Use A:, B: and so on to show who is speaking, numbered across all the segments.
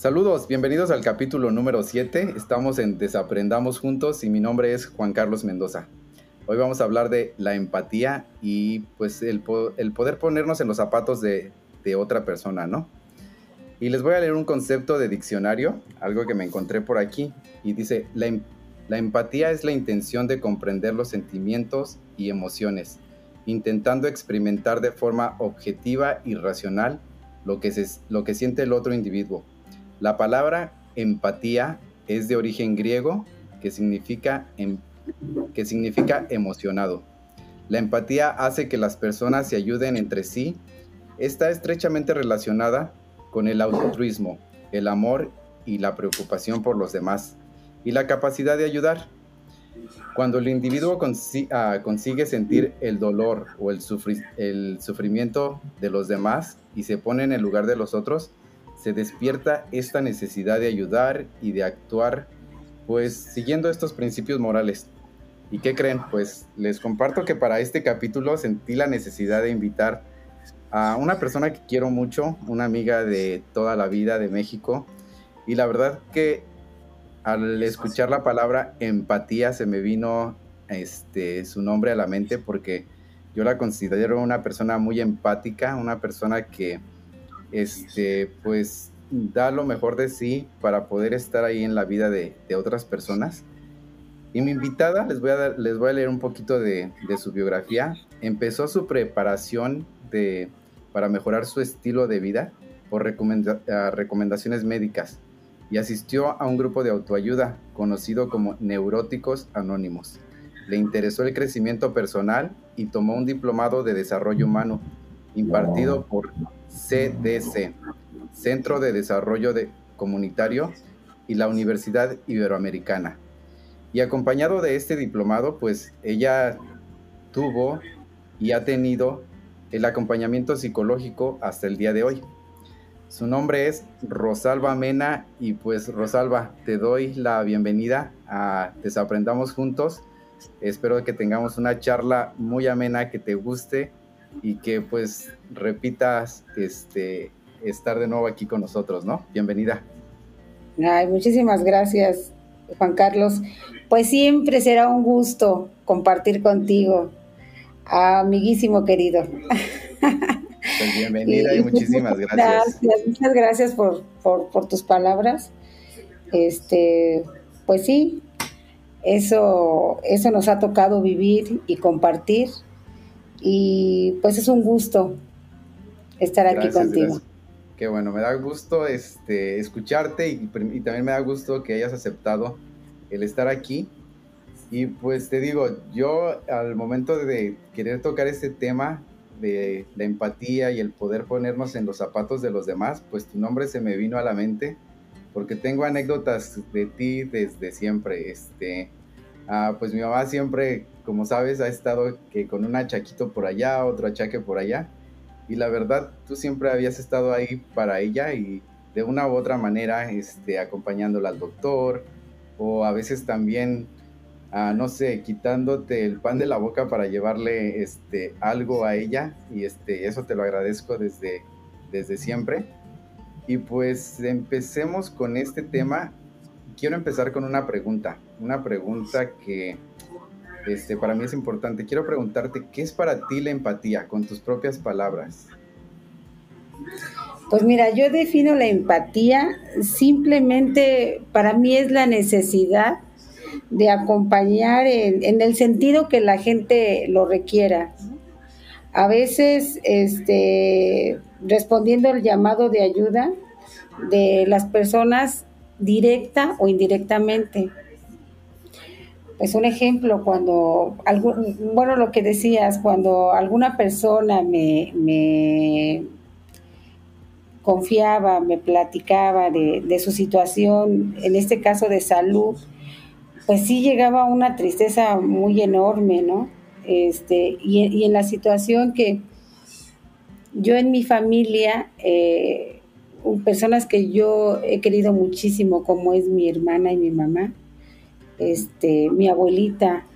A: Saludos, bienvenidos al capítulo número 7. Estamos en Desaprendamos Juntos y mi nombre es Juan Carlos Mendoza. Hoy vamos a hablar de la empatía y pues el, poder ponernos en los zapatos de, otra persona, ¿no? Y les voy a leer un concepto de diccionario, algo que me encontré por aquí, y dice, la, em-, empatía es la intención de comprender los sentimientos y emociones, intentando experimentar de forma objetiva y racional lo que siente el otro individuo la palabra empatía es de origen griego que significa, em, que significa emocionado. La empatía hace que las personas se ayuden entre sí. Está estrechamente relacionada con el altruismo, el amor y la preocupación por los demás y la capacidad de ayudar. Cuando el individuo ah, consigue sentir el dolor o el, el sufrimiento de los demás y se pone en el lugar de los otros, se despierta esta necesidad de ayudar y de actuar, pues siguiendo estos principios morales. ¿Y qué creen? Pues les comparto que para este capítulo sentí la necesidad de invitar a una persona que quiero mucho, una amiga de toda la vida de México, y la verdad que al escuchar la palabra empatía se me vino este, su nombre a la mente porque yo la considero una persona muy empática, una persona que este, pues da lo mejor de sí para poder estar ahí en la vida de, otras personas. Y mi invitada, les voy a, les voy a leer un poquito de, su biografía. Empezó su preparación de, para mejorar su estilo de vida por recomendaciones médicas y asistió a un grupo de autoayuda conocido como Neuróticos Anónimos. Le interesó el crecimiento personal y tomó un diplomado de desarrollo humano impartido por CDC, Centro de Desarrollo Comunitario y la Universidad Iberoamericana. Y acompañado de este diplomado, pues ella tuvo y ha tenido el acompañamiento psicológico hasta el día de hoy. Su nombre es Rosalba Mena y pues Rosalba, te doy la bienvenida a Desaprendamos Juntos. Espero que tengamos una charla muy amena que te guste y que pues repitas este, estar de nuevo aquí con nosotros, ¿no? Bienvenida.
B: Ay, muchísimas gracias, Juan Carlos. Pues siempre será un gusto compartir contigo, amiguísimo querido.
A: Pues bienvenida y, muchísimas gracias.
B: Muchas gracias por, por, tus palabras. Este, pues sí, eso, eso nos ha tocado vivir y compartir y pues es un gusto estar aquí contigo.
A: Qué bueno, me da gusto este, escucharte y, también me da gusto que hayas aceptado el estar aquí. Y pues te digo, yo al momento de querer tocar este tema de la empatía y el poder ponernos en los zapatos de los demás, pues tu nombre se me vino a la mente porque tengo anécdotas de ti desde siempre. Este, ah, pues mi mamá siempre como sabes, ha estado que con un achaquito por allá, otro achaque por allá. Y la verdad, tú siempre habías estado ahí para ella y de una u otra manera, este, acompañándola al doctor o a veces también, ah, no sé, quitándote el pan de la boca para llevarle este, algo a ella. Y este, eso te lo agradezco desde, desde siempre. Y pues empecemos con este tema. Quiero empezar con una pregunta, una pregunta que este, para mí es importante. Quiero preguntarte, ¿qué es para ti la empatía con tus propias palabras?
B: Pues mira, yo defino la empatía simplemente, para mí es la necesidad de acompañar en, el sentido que la gente lo requiera. A veces, este, respondiendo al llamado de ayuda de las personas directa o indirectamente pues un ejemplo, cuando, bueno, lo que decías, cuando alguna persona me, confiaba, me platicaba de, su situación, en este caso de salud, pues sí llegaba una tristeza muy enorme, ¿no? Este, y, en la situación que yo en mi familia, eh, personas que yo he querido muchísimo, como es mi hermana y mi mamá, este, mi abuelita,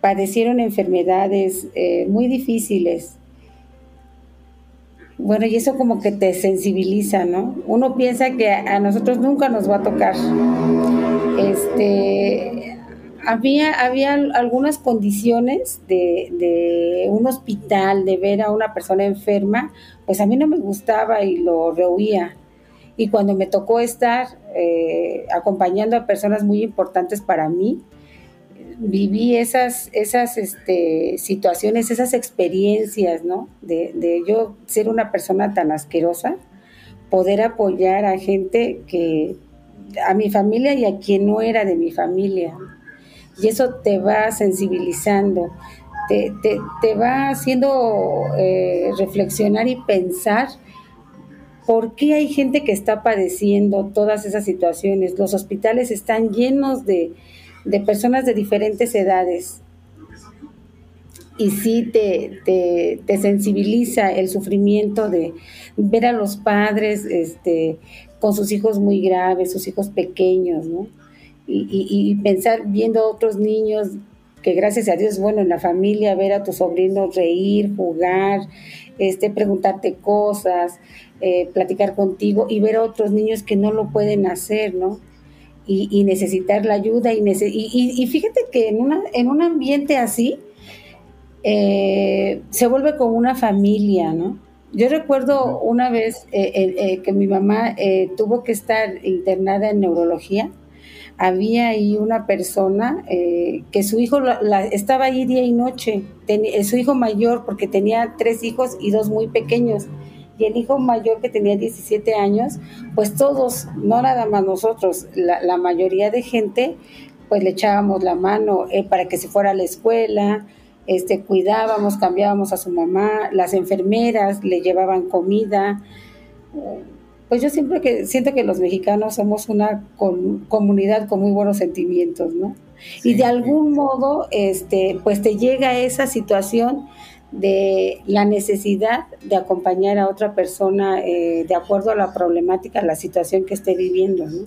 B: padecieron enfermedades eh, muy difíciles. Bueno, y eso como que te sensibiliza, ¿no? Uno piensa que a nosotros nunca nos va a tocar. Este, había, había algunas condiciones de, de, un hospital, de ver a una persona enferma, pues a mí no me gustaba y lo rehuía. Y cuando me tocó estar eh, acompañando a personas muy importantes para mí, viví esas, esas este, situaciones, esas experiencias, ¿no? De, yo ser una persona tan asquerosa, poder apoyar a gente que, a mi familia y a quien no era de mi familia. Y eso te va sensibilizando, te, te, te va haciendo eh, reflexionar y pensar por qué hay gente que está padeciendo todas esas situaciones. Los hospitales están llenos de, de personas de diferentes edades. Y sí te, te, sensibiliza el sufrimiento de ver a los padres este, con sus hijos muy graves, sus hijos pequeños, ¿no? Y, y, pensar viendo otros niños que gracias a Dios, bueno, en la familia, ver a tus sobrinos reír, jugar, este, preguntarte cosas, eh, platicar contigo y ver a otros niños que no lo pueden hacer, ¿no? y, necesitar la ayuda. Y, y, fíjate que en, una, en un ambiente así eh, se vuelve como una familia, ¿no? Yo recuerdo una vez eh, eh, que mi mamá tuvo que estar internada en neurología. Había ahí una persona que su hijo la, estaba ahí día y noche, su hijo mayor, porque tenía tres hijos y dos muy pequeños y el hijo mayor que tenía 17 años, pues todos, no nada más nosotros, la, mayoría de gente, pues le echábamos la mano eh, para que se fuera a la escuela, este, cuidábamos, cambiábamos a su mamá, las enfermeras le llevaban comida. Pues yo siempre que siento que los mexicanos somos una comunidad con muy buenos sentimientos, ¿no? y de algún modo, este, pues te llega esa situación de la necesidad de acompañar a otra persona eh, de acuerdo a la problemática, la situación que esté viviendo, ¿no?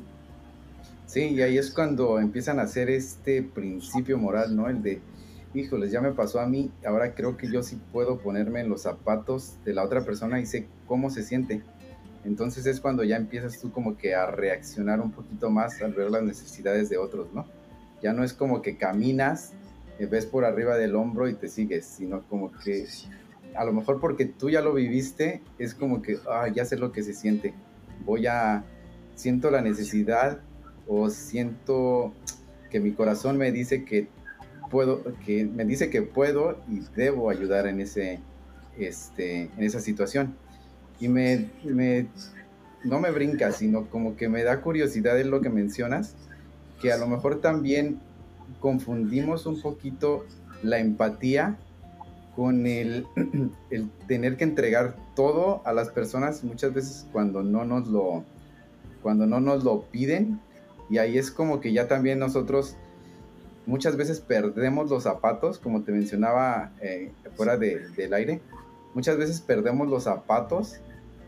A: Sí, y ahí es cuando empiezan a hacer este principio moral, ¿no? El de, híjoles, ya me pasó a mí, ahora creo que yo sí puedo ponerme en los zapatos de la otra persona y sé cómo se siente. Entonces es cuando ya empiezas tú como que a reaccionar un poquito más al ver las necesidades de otros, ¿no? Ya no es como que caminas ves por arriba del hombro y te sigues, sino como que a lo mejor porque tú ya lo viviste, es como que, ah, ya sé lo que se siente, voy a, siento la necesidad o siento que mi corazón me dice que puedo, que me dice que puedo y debo ayudar en ese, este, en esa situación. Y me, me, no me brinca, sino como que me da curiosidad en lo que mencionas, que a lo mejor también confundimos un poquito la empatía con el, el, tener que entregar todo a las personas muchas veces cuando no nos lo cuando no nos lo piden. Y ahí es como que ya también nosotros muchas veces perdemos los zapatos como te mencionaba eh, fuera del aire muchas veces perdemos los zapatos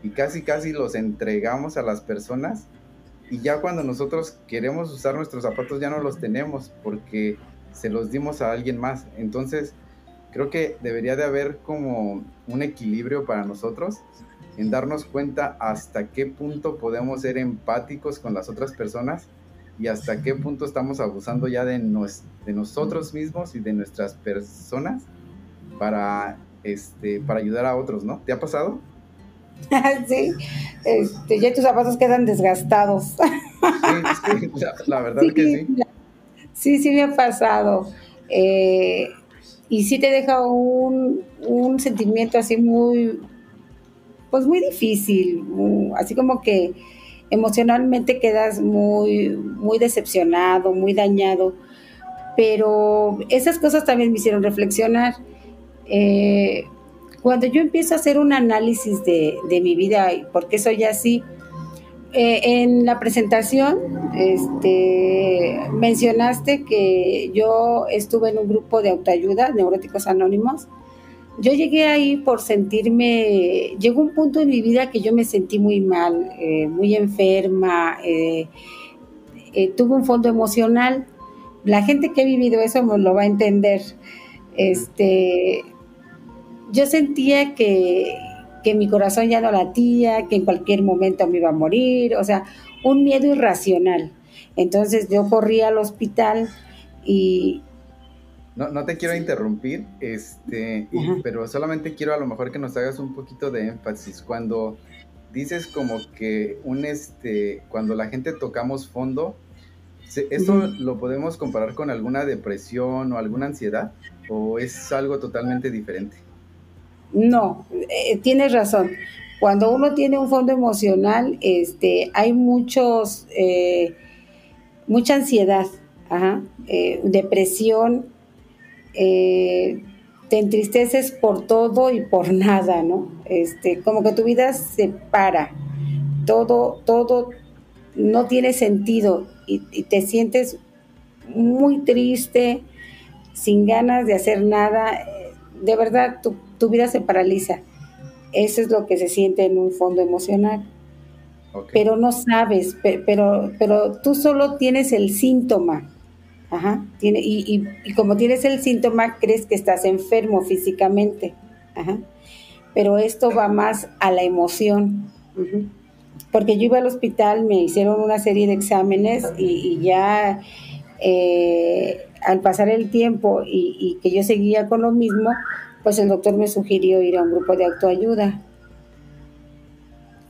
A: y casi casi los entregamos a las personas y ya cuando nosotros queremos usar nuestros zapatos ya no los tenemos porque se los dimos a alguien más. Entonces, creo que debería de haber como un equilibrio para nosotros en darnos cuenta hasta qué punto podemos ser empáticos con las otras personas y hasta qué punto estamos abusando ya de, nos, de nosotros mismos y de nuestras personas para, este, para ayudar a otros, ¿no? ¿Te ha pasado?
B: sí, este, ya tus zapatos quedan desgastados.
A: sí, la, verdad que sí.
B: Sí, sí me ha pasado. Eh, y sí te deja un, sentimiento así muy, pues muy difícil, así como que emocionalmente quedas muy, muy decepcionado, muy dañado. Pero esas cosas también me hicieron reflexionar. Eh, cuando yo empiezo a hacer un análisis de, mi vida y por qué soy así, eh, en la presentación este, mencionaste que yo estuve en un grupo de autoayuda, Neuróticos Anónimos. Yo llegué ahí por sentirme, llegó un punto en mi vida que yo me sentí muy mal, eh, muy enferma, eh, tuve un fondo emocional. La gente que ha vivido eso me lo va a entender. Este, yo sentía que, que mi corazón ya no latía, que en cualquier momento me iba a morir, o sea, un miedo irracional. Entonces yo corrí al hospital y...
A: No, no te quiero interrumpir, este, pero solamente quiero a lo mejor que nos hagas un poquito de énfasis cuando dices como que un este, cuando la gente tocamos fondo, ¿esto lo podemos comparar con alguna depresión o alguna ansiedad? ¿O es algo totalmente diferente?
B: No, eh, tienes razón. Cuando uno tiene un fondo emocional, este, hay muchos, eh, mucha ansiedad, eh, depresión, te entristeces por todo y por nada, ¿no? Este, como que tu vida se para, todo, todo no tiene sentido y, te sientes muy triste, sin ganas de hacer nada. De verdad, tu, tu vida se paraliza. Eso es lo que se siente en un fondo emocional. Pero no sabes, pero, pero tú solo tienes el síntoma. Ajá. Tiene, y, y, como tienes el síntoma, crees que estás enfermo físicamente. Ajá. Pero esto va más a la emoción. Porque yo iba al hospital, me hicieron una serie de exámenes y, ya eh, al pasar el tiempo y, y, que yo seguía con lo mismo, pues el doctor me sugirió ir a un grupo de autoayuda.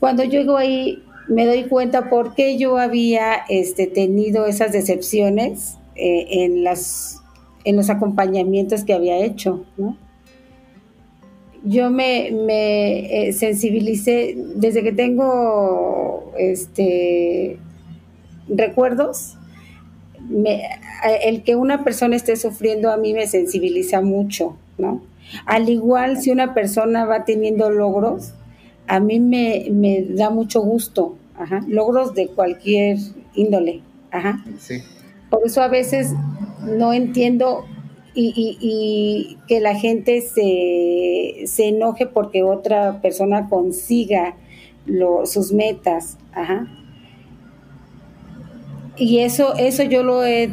B: Cuando llego ahí me doy cuenta por qué yo había este, tenido esas decepciones eh, en, las, en los acompañamientos que había hecho. Yo me, me eh, sensibilicé desde que tengo este, recuerdos. el que una persona esté sufriendo a mí me sensibiliza mucho, ¿no? Al igual si una persona va teniendo logros, a mí me, da mucho gusto, logros de cualquier índole. Ajá. Por eso a veces no entiendo y, que la gente se, se, enoje porque otra persona consiga sus metas. Ajá. Y eso, eso yo lo he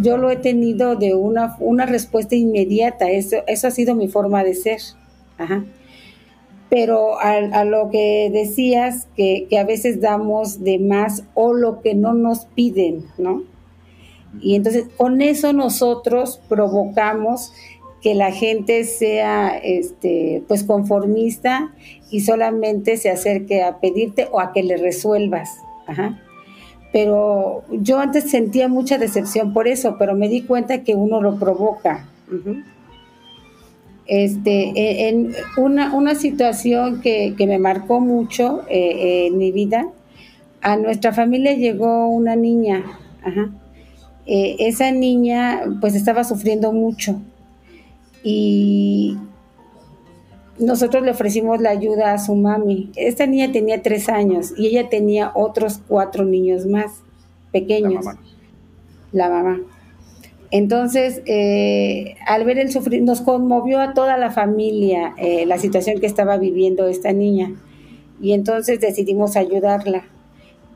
B: yo lo he tenido de una, una respuesta inmediata. Eso, eso ha sido mi forma de ser. Ajá. Pero a, lo que decías, que, que, a veces damos de más o lo que no nos piden, ¿no? Y entonces con eso nosotros provocamos que la gente sea este, pues conformista y solamente se acerque a pedirte o a que le resuelvas. Ajá pero yo antes sentía mucha decepción por eso, pero me di cuenta que uno lo provoca. Este, e, en una, situación que, me marcó mucho eh, en mi vida, a nuestra familia llegó una niña, eh, esa niña pues estaba sufriendo mucho y nosotros le ofrecimos la ayuda a su mami. Esta niña tenía tres años y ella tenía otros cuatro niños más pequeños. La mamá. Entonces, eh, al ver el sufrir, nos conmovió a toda la familia eh, la situación que estaba viviendo esta niña. Y entonces decidimos ayudarla.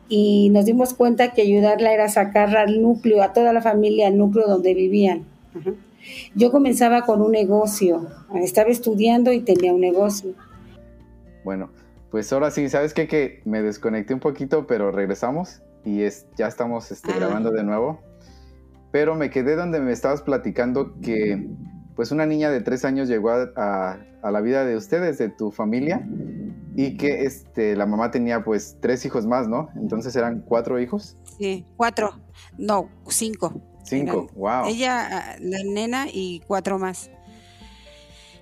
B: Y nos dimos cuenta que ayudarla era sacarla al núcleo, a toda la familia, al núcleo donde vivían. Yo comenzaba con un negocio, estaba estudiando y tenía un negocio.
A: Bueno, pues ahora sí, ¿sabes qué? Que me desconecté un poquito, pero regresamos y es, ya estamos este, grabando de nuevo. Pero me quedé donde me estabas platicando que pues una niña de tres años llegó a, la vida de ustedes, de tu familia, y que este, la mamá tenía pues tres hijos más, ¿no? Entonces eran cuatro hijos.
C: Sí, cuatro, no, cinco.
A: Cinco, wow.
C: Ella, la nena y cuatro más.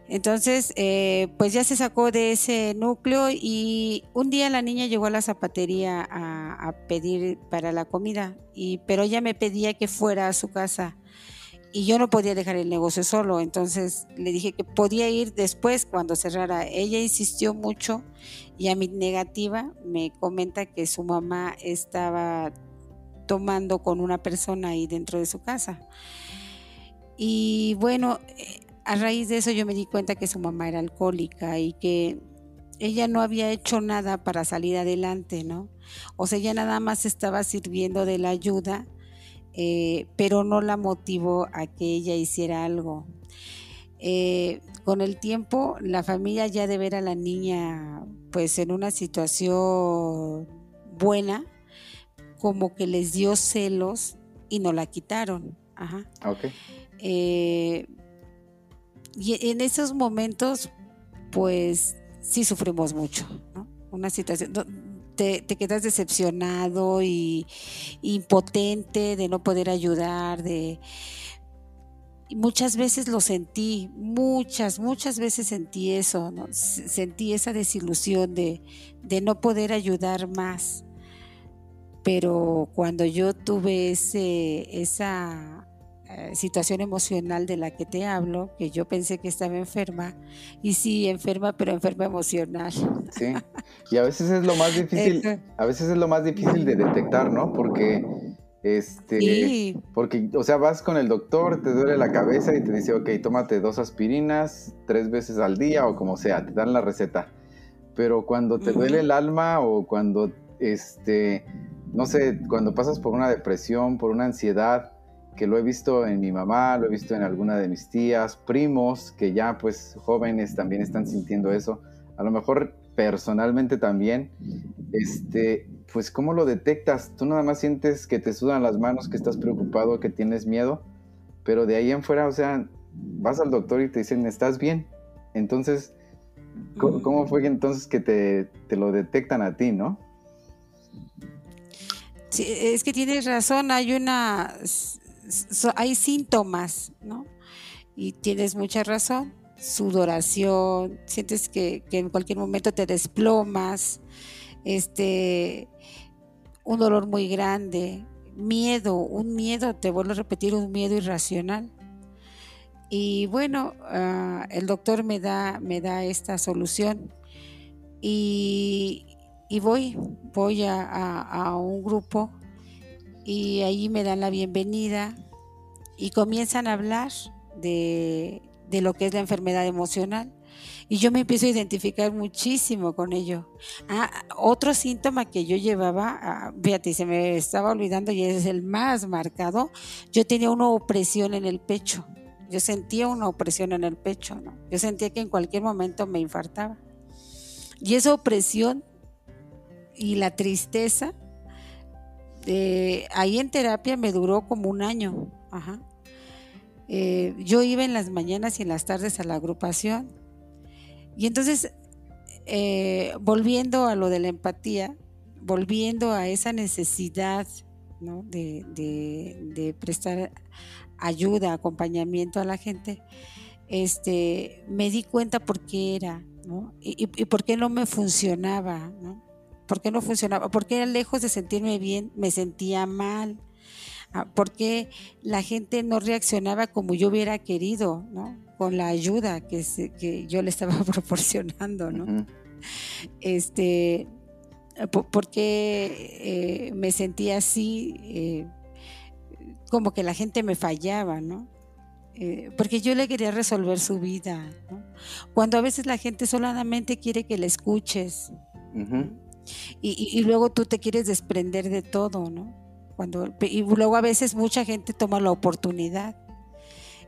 C: Entonces, eh, pues ya se sacó de ese núcleo y un día la niña llegó a la zapatería a, pedir para la comida, y, pero ella me pedía que fuera a su casa y yo no podía dejar el negocio solo, entonces le dije que podía ir después cuando cerrara. Ella insistió mucho y a mi negativa me comenta que su mamá estaba tomando con una persona ahí dentro de su casa. Y bueno, eh, a raíz de eso yo me di cuenta que su mamá era alcohólica y que ella no había hecho nada para salir adelante, ¿no? O sea, ella nada más estaba sirviendo de la ayuda, eh, pero no la motivó a que ella hiciera algo.
B: Eh, con el tiempo, la familia ya de ver a la niña pues en una situación buena, como que les dio celos y no la quitaron. Ajá. Eh, y en esos momentos, pues sí sufrimos mucho, ¿no? Una situación, te, te, quedas decepcionado y impotente de no poder ayudar, de muchas veces lo sentí, muchas, muchas veces sentí eso, ¿no? sentí esa desilusión de, de, no poder ayudar más. Pero cuando yo tuve ese, esa eh, situación emocional de la que te hablo, que yo pensé que estaba enferma, y sí, enferma, pero enferma emocional.
A: Sí, y a veces es lo más difícil, a veces es lo más difícil de detectar, ¿no? Porque este, porque, o sea, vas con el doctor, te duele la cabeza y te dice, ok, tómate dos aspirinas tres veces al día o como sea, te dan la receta. Pero cuando te duele el alma o cuando, este, no sé, cuando pasas por una depresión, por una ansiedad, que lo he visto en mi mamá, lo he visto en alguna de mis tías, primos, que ya pues jóvenes también están sintiendo eso. A lo mejor personalmente también, este, pues ¿cómo lo detectas? Tú nada más sientes que te sudan las manos, que estás preocupado, que tienes miedo, pero de ahí en fuera, o sea, vas al doctor y te dicen, ¿estás bien? Entonces, ¿cómo, fue entonces que te, lo detectan a ti, no?
B: Es que tienes razón, hay una, hay síntomas, ¿no? Y tienes mucha razón, sudoración, sientes que, que en cualquier momento te desplomas, este, un dolor muy grande, miedo, un miedo, te vuelvo a repetir, un miedo irracional. Y bueno, ah, el doctor me da, me da esta solución y, voy, voy a, un grupo y ahí me dan la bienvenida y comienzan a hablar de, de lo que es la enfermedad emocional. Y yo me empiezo a identificar muchísimo con ello. Ah, otro síntoma que yo llevaba, ah, fíjate, se me estaba olvidando y es el más marcado, yo tenía una opresión en el pecho. Yo sentía una opresión en el pecho, ¿no? Yo sentía que en cualquier momento me infartaba. Y esa opresión y la tristeza, de, ahí en terapia me duró como un año. Ajá. Eh, yo iba en las mañanas y en las tardes a la agrupación y entonces, eh, volviendo a lo de la empatía, volviendo a esa necesidad de, prestar ayuda, acompañamiento a la gente, este, me di cuenta por qué era, Y, por qué no me funcionaba, ¿no? ¿Por qué no funcionaba? Porque lejos de sentirme bien, me sentía mal. Ah, ¿Por qué la gente no reaccionaba como yo hubiera querido, ¿no? con la ayuda que, que yo le estaba proporcionando, ¿no? Este, porque eh, me sentía así, eh, como que la gente me fallaba, ¿no? Eh, porque yo le quería resolver su vida, ¿no? Cuando a veces la gente solamente quiere que le escuches. Y, y, luego tú te quieres desprender de todo, ¿no? Cuando, y luego a veces mucha gente toma la oportunidad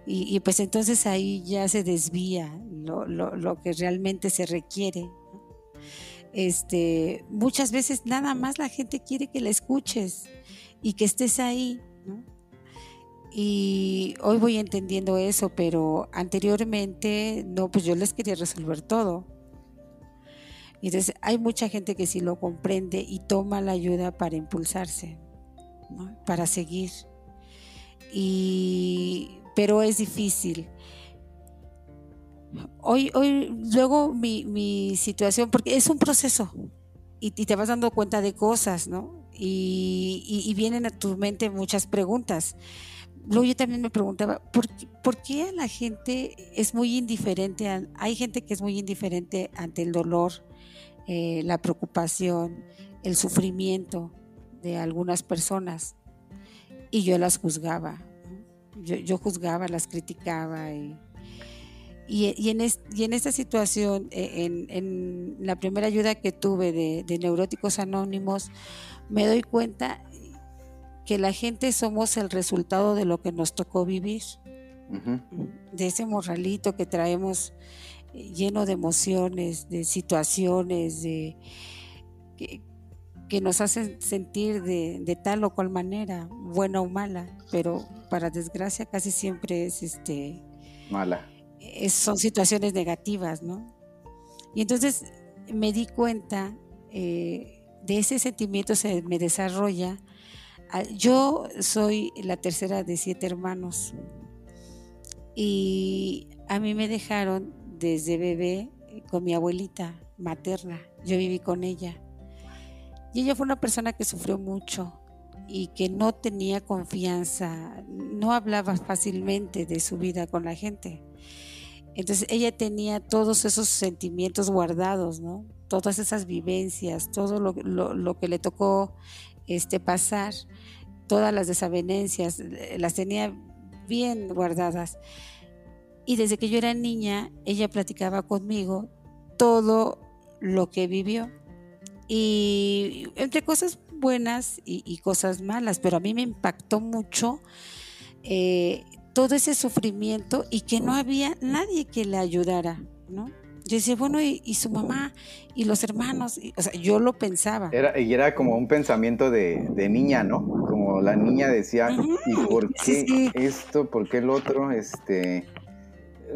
B: y, pues entonces ahí ya se desvía lo, que realmente se requiere. Este, muchas veces nada más la gente quiere que la escuches y que estés ahí. Y hoy voy entendiendo eso, pero anteriormente no, pues yo les quería resolver todo. Entonces hay mucha gente que sí lo comprende y toma la ayuda para impulsarse, para seguir. Y pero es difícil. Hoy, hoy, luego mi, situación, porque es un proceso y, te vas dando cuenta de cosas, ¿no? Y, vienen a tu mente muchas preguntas. Luego yo también me preguntaba, ¿por, ¿por qué la gente es muy indiferente? hay gente que es muy indiferente ante el dolor, eh, la preocupación, el sufrimiento de algunas personas. Y yo las juzgaba yo, juzgaba, las criticaba y, y, en, y en esta situación, e, en, la primera ayuda que tuve de, neuróticos anónimos, me doy cuenta que la gente somos el resultado de lo que nos tocó vivir. de ese morralito que traemos eh, lleno de emociones, de situaciones, de que, nos hacen sentir de, tal o cual manera, buena o mala, pero para desgracia casi siempre es este
A: mala.
B: son situaciones negativas, ¿no? Y entonces me di cuenta eh, de ese sentimiento se me desarrolla. Ah, yo soy la tercera de siete hermanos y a mí me dejaron desde bebé con mi abuelita materna. Yo viví con ella. Y ella fue una persona que sufrió mucho y que no tenía confianza, no hablaba fácilmente de su vida con la gente. Entonces ella tenía todos esos sentimientos guardados, ¿no? Todas esas vivencias, todo lo, que le tocó este, pasar, todas las desavenencias, eh, las tenía bien guardadas. Y desde que yo era niña, ella platicaba conmigo todo lo que vivió. Y entre cosas buenas y, cosas malas, pero a mí me impactó mucho eh, todo ese sufrimiento y que no había nadie que le ayudara, ¿no? Yo decía, bueno, ¿y, su mamá y los hermanos? o sea, yo lo pensaba.
A: Era, y era como un pensamiento de, niña, ¿no? Como la niña decía, ¿y por qué esto? ¿Por qué el otro? Este,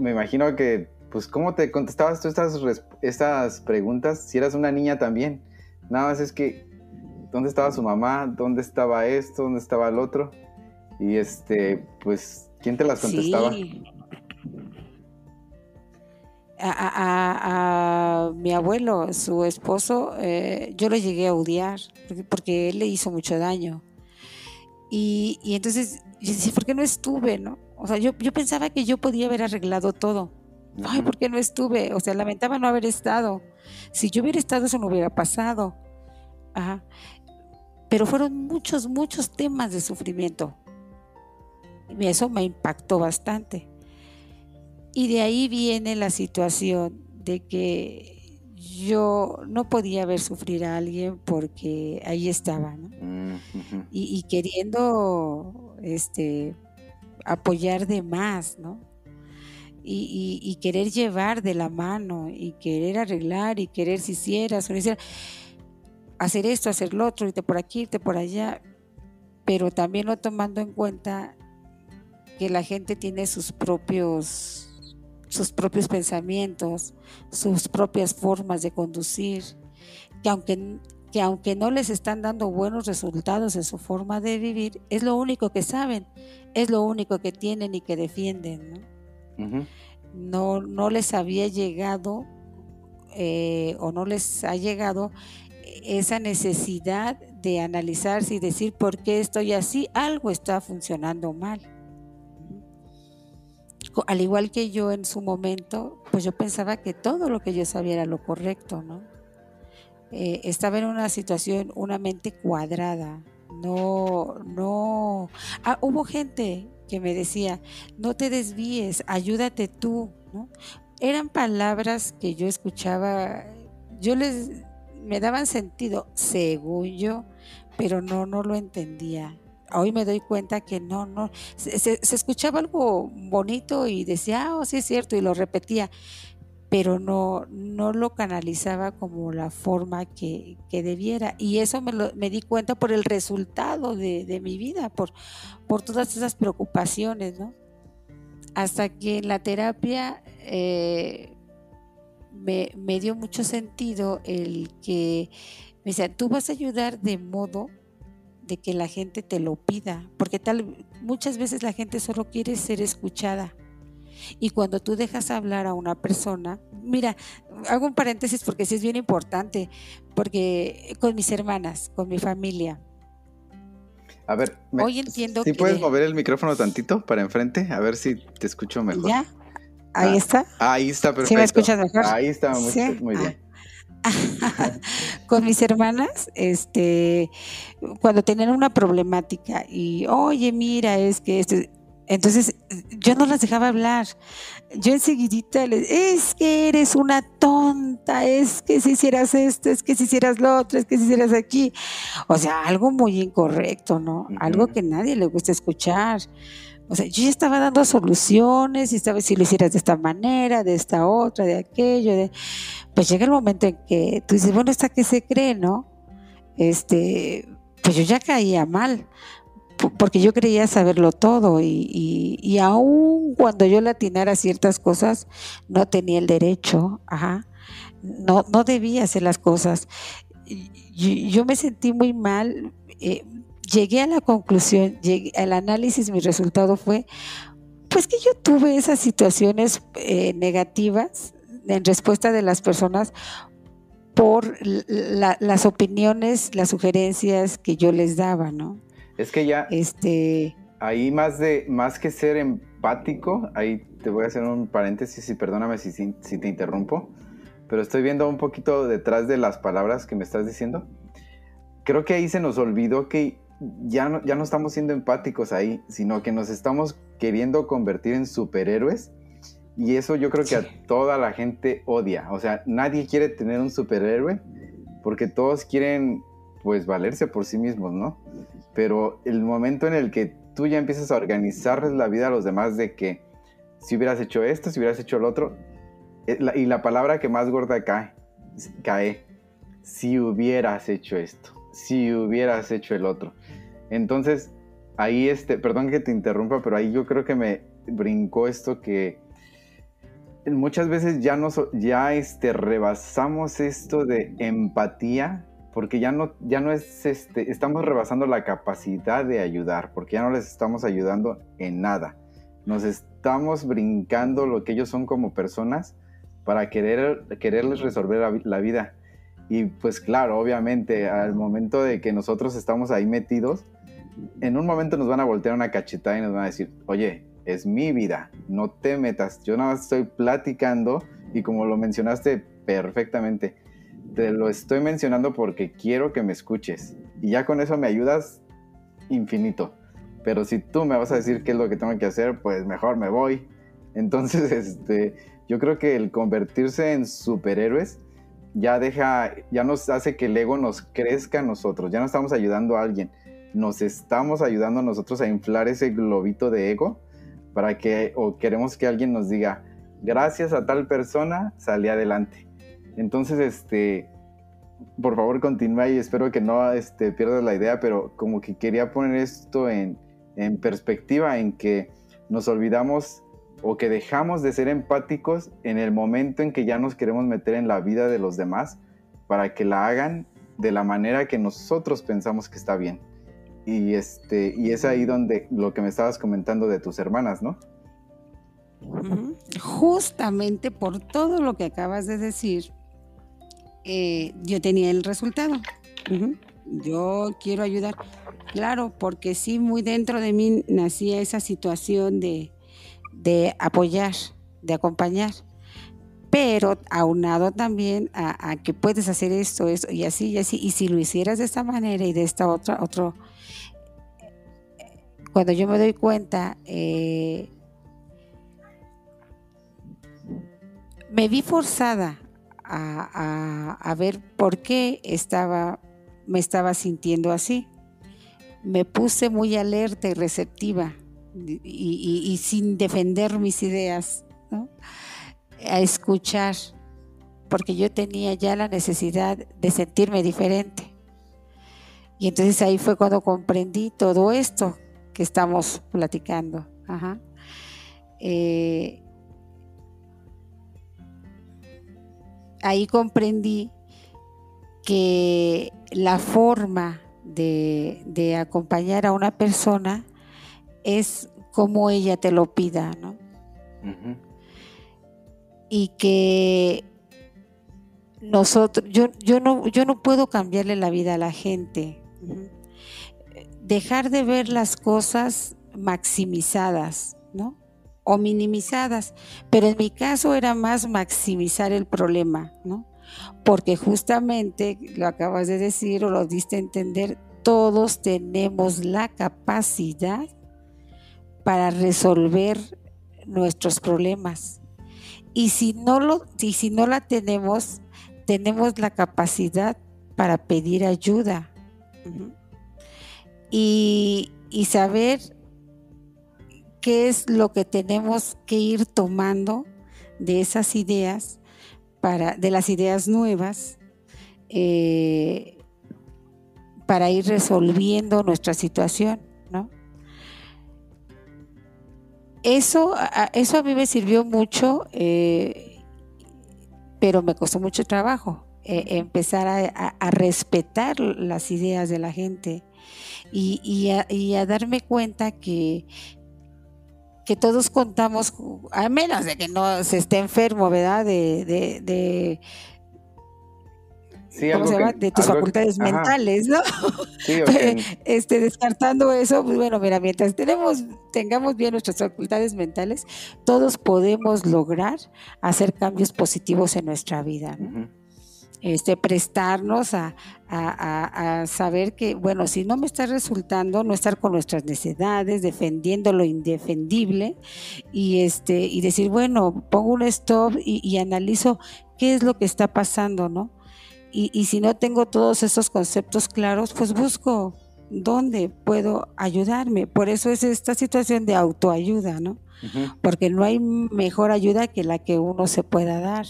A: me imagino que, pues, ¿cómo te contestabas tú estas, estas preguntas si eras una niña también? Nada más es que, ¿dónde estaba su mamá? ¿Dónde estaba esto? ¿Dónde estaba el otro? Y este, pues, ¿quién te las contestaba?
B: A, mi abuelo, su esposo, eh, yo lo llegué a odiar porque, él le hizo mucho daño. Y, entonces yo decía, ¿por qué no estuve? No? O sea, yo, yo pensaba que yo podía haber arreglado todo. Ay, ¿por qué no estuve? O sea, lamentaba no haber estado. Si yo hubiera estado, eso no hubiera pasado. Ajá. Pero fueron muchos, muchos temas de sufrimiento. Y eso me impactó bastante. Y de ahí viene la situación de que yo no podía ver sufrir a alguien porque ahí estaba, ¿no? Mm, y, queriendo este, apoyar de más, ¿no? Y, querer llevar de la mano y querer arreglar y querer si hicieras hacer esto, hacer lo otro, irte por aquí, irte por allá, pero también no tomando en cuenta que la gente tiene sus propios sus propios pensamientos, sus propias formas de conducir, que aunque, que aunque no les están dando buenos resultados en su forma de vivir, es lo único que saben, es lo único que tienen y que defienden. No, no, les había llegado eh, o no les ha llegado esa necesidad de analizarse y decir por qué estoy así, algo está funcionando mal al igual que yo en su momento, pues yo pensaba que todo lo que yo sabía era lo correcto, ¿no? Eh, estaba en una situación, una mente cuadrada, no, no. Ah, hubo gente que me decía, no te desvíes, ayúdate tú, ¿no? Eran palabras que yo escuchaba, yo les, me daban sentido, según yo, pero no, no lo entendía hoy me doy cuenta que no, no, se, escuchaba algo bonito y decía, ah, oh, sí es cierto, y lo repetía, pero no, no lo canalizaba como la forma que, debiera. Y eso me, me, di cuenta por el resultado de, mi vida, por, por todas esas preocupaciones, ¿no? Hasta que en la terapia eh, me, me dio mucho sentido el que me decía, tú vas a ayudar de modo de que la gente te lo pida, porque tal muchas veces la gente solo quiere ser escuchada. Y cuando tú dejas hablar a una persona, mira, hago un paréntesis porque sí es bien importante, porque con mis hermanas, con mi familia.
A: A ver, hoy entiendo ¿sí puedes mover el micrófono tantito para enfrente? A ver si te escucho mejor.
B: ¿Ya? Ahí ah, está.
A: Ahí está, perfecto.
B: ¿Sí me escuchas mejor?
A: Ahí está, muy, muy bien. Ah.
B: con mis hermanas, este, cuando tenían una problemática y, oye, mira, es que este, entonces yo no las dejaba hablar. Yo enseguidita les, es que eres una tonta, es que si hicieras esto, es que si hicieras lo otro, es que si hicieras aquí. O sea, algo muy incorrecto, ¿no? Algo que nadie le gusta escuchar. O sea, yo ya estaba dando soluciones y estaba si lo hicieras de esta manera, de esta otra, de aquello, de... pues llega el momento en que tú dices, bueno, ¿esta qué se cree, no? Este, pues yo ya caía mal, porque yo creía saberlo todo y, y, aún cuando yo latinara ciertas cosas, no tenía el derecho, no, no debía hacer las cosas. Yo, me sentí muy mal, eh, llegué a la conclusión, llegué, al análisis, mi resultado fue, pues que yo tuve esas situaciones eh, negativas en respuesta de las personas por las opiniones, las sugerencias que yo les daba, ¿no?
A: Es que ya. Este. Ahí más de. Más que ser empático, ahí te voy a hacer un paréntesis y perdóname si, si, te interrumpo. Pero estoy viendo un poquito detrás de las palabras que me estás diciendo. Creo que ahí se nos olvidó que ya no, ya no estamos siendo empáticos ahí, sino que nos estamos queriendo convertir en superhéroes. Y eso yo creo que a toda la gente odia. O sea, nadie quiere tener un superhéroe porque todos quieren pues valerse por sí mismos, ¿no? Pero el momento en el que tú ya empiezas a organizarles la vida a los demás de que si hubieras hecho esto, si hubieras hecho lo otro, eh, y la palabra que más gorda cae, cae, si hubieras hecho esto, si hubieras hecho el otro. Entonces, ahí este, perdón que te interrumpa, pero ahí yo creo que me brincó esto que muchas veces ya nos ya este rebasamos esto de empatía porque ya no, ya no es, este, estamos rebasando la capacidad de ayudar, porque ya no les estamos ayudando en nada. Nos estamos brincando lo que ellos son como personas para querer, quererles resolver la, vida. Y pues claro, obviamente, al momento de que nosotros estamos ahí metidos, en un momento nos van a voltear una cachetada y nos van a decir, oye, es mi vida, no te metas, yo nada más estoy platicando y como lo mencionaste perfectamente, te lo estoy mencionando porque quiero que me escuches. Y ya con eso me ayudas infinito. Pero si tú me vas a decir qué es lo que tengo que hacer, pues mejor me voy. Entonces, este, yo creo que el convertirse en superhéroes ya deja, ya nos hace que el ego nos crezca a nosotros. Ya no estamos ayudando a alguien, nos estamos ayudando a nosotros a inflar ese globito de ego para que, o queremos que alguien nos diga, gracias a tal persona salí adelante. Entonces, este, por favor continúa y espero que no este, pierdas la idea, pero como que quería poner esto en, en perspectiva, en que nos olvidamos o que dejamos de ser empáticos en el momento en que ya nos queremos meter en la vida de los demás para que la hagan de la manera que nosotros pensamos que está bien. Y, este, y es ahí donde lo que me estabas comentando de tus hermanas, ¿no?
B: Justamente por todo lo que acabas de decir, eh, yo tenía el resultado. Yo quiero ayudar. Claro, porque sí, muy dentro de mí nacía esa situación de, apoyar, de acompañar, pero aunado también a, que puedes hacer esto, esto y así y así, y si lo hicieras de esta manera y de esta otra, otro, cuando yo me doy cuenta, eh, me vi forzada a, ver por qué estaba, me estaba sintiendo así. Me puse muy alerta y receptiva y, sin defender mis ideas, a escuchar, porque yo tenía ya la necesidad de sentirme diferente. Y entonces ahí fue cuando comprendí todo esto que estamos platicando. Eh, ahí comprendí que la forma de, acompañar a una persona es como ella te lo pida, ¿no? Y que nosotros, yo, yo, no, yo no puedo cambiarle la vida a la gente. Dejar de ver las cosas maximizadas, ¿no? O minimizadas, pero en mi caso era más maximizar el problema, ¿no? Porque justamente, lo acabas de decir o lo diste a entender, todos tenemos la capacidad para resolver nuestros problemas. Y si no, lo, y si no la tenemos, tenemos la capacidad para pedir ayuda. y, y saber qué es lo que tenemos que ir tomando de esas ideas, para, de las ideas nuevas, eh, para ir resolviendo nuestra situación, ¿no? Eso, a, eso a mí me sirvió mucho, eh, pero me costó mucho trabajo. Eh, empezar a, respetar las ideas de la gente y, a, darme cuenta que, que todos contamos, a menos de que no se esté enfermo, ¿verdad? De, de, ¿cómo se llama? de tus facultades mentales, ¿no? Sí, este, descartando eso, pues bueno, mira, mientras tenemos, tengamos bien nuestras facultades mentales, todos podemos lograr hacer cambios positivos en nuestra vida, ¿no? Este, prestarnos a, saber que, bueno, si no me está resultando, no estar con nuestras necesidades, defendiendo lo indefendible y, este, y decir, bueno, pongo un stop y, analizo qué es lo que está pasando, ¿no? Y, si no tengo todos esos conceptos claros, pues busco dónde puedo ayudarme. Por eso es esta situación de autoayuda, ¿no? Porque no hay mejor ayuda que la que uno se pueda dar.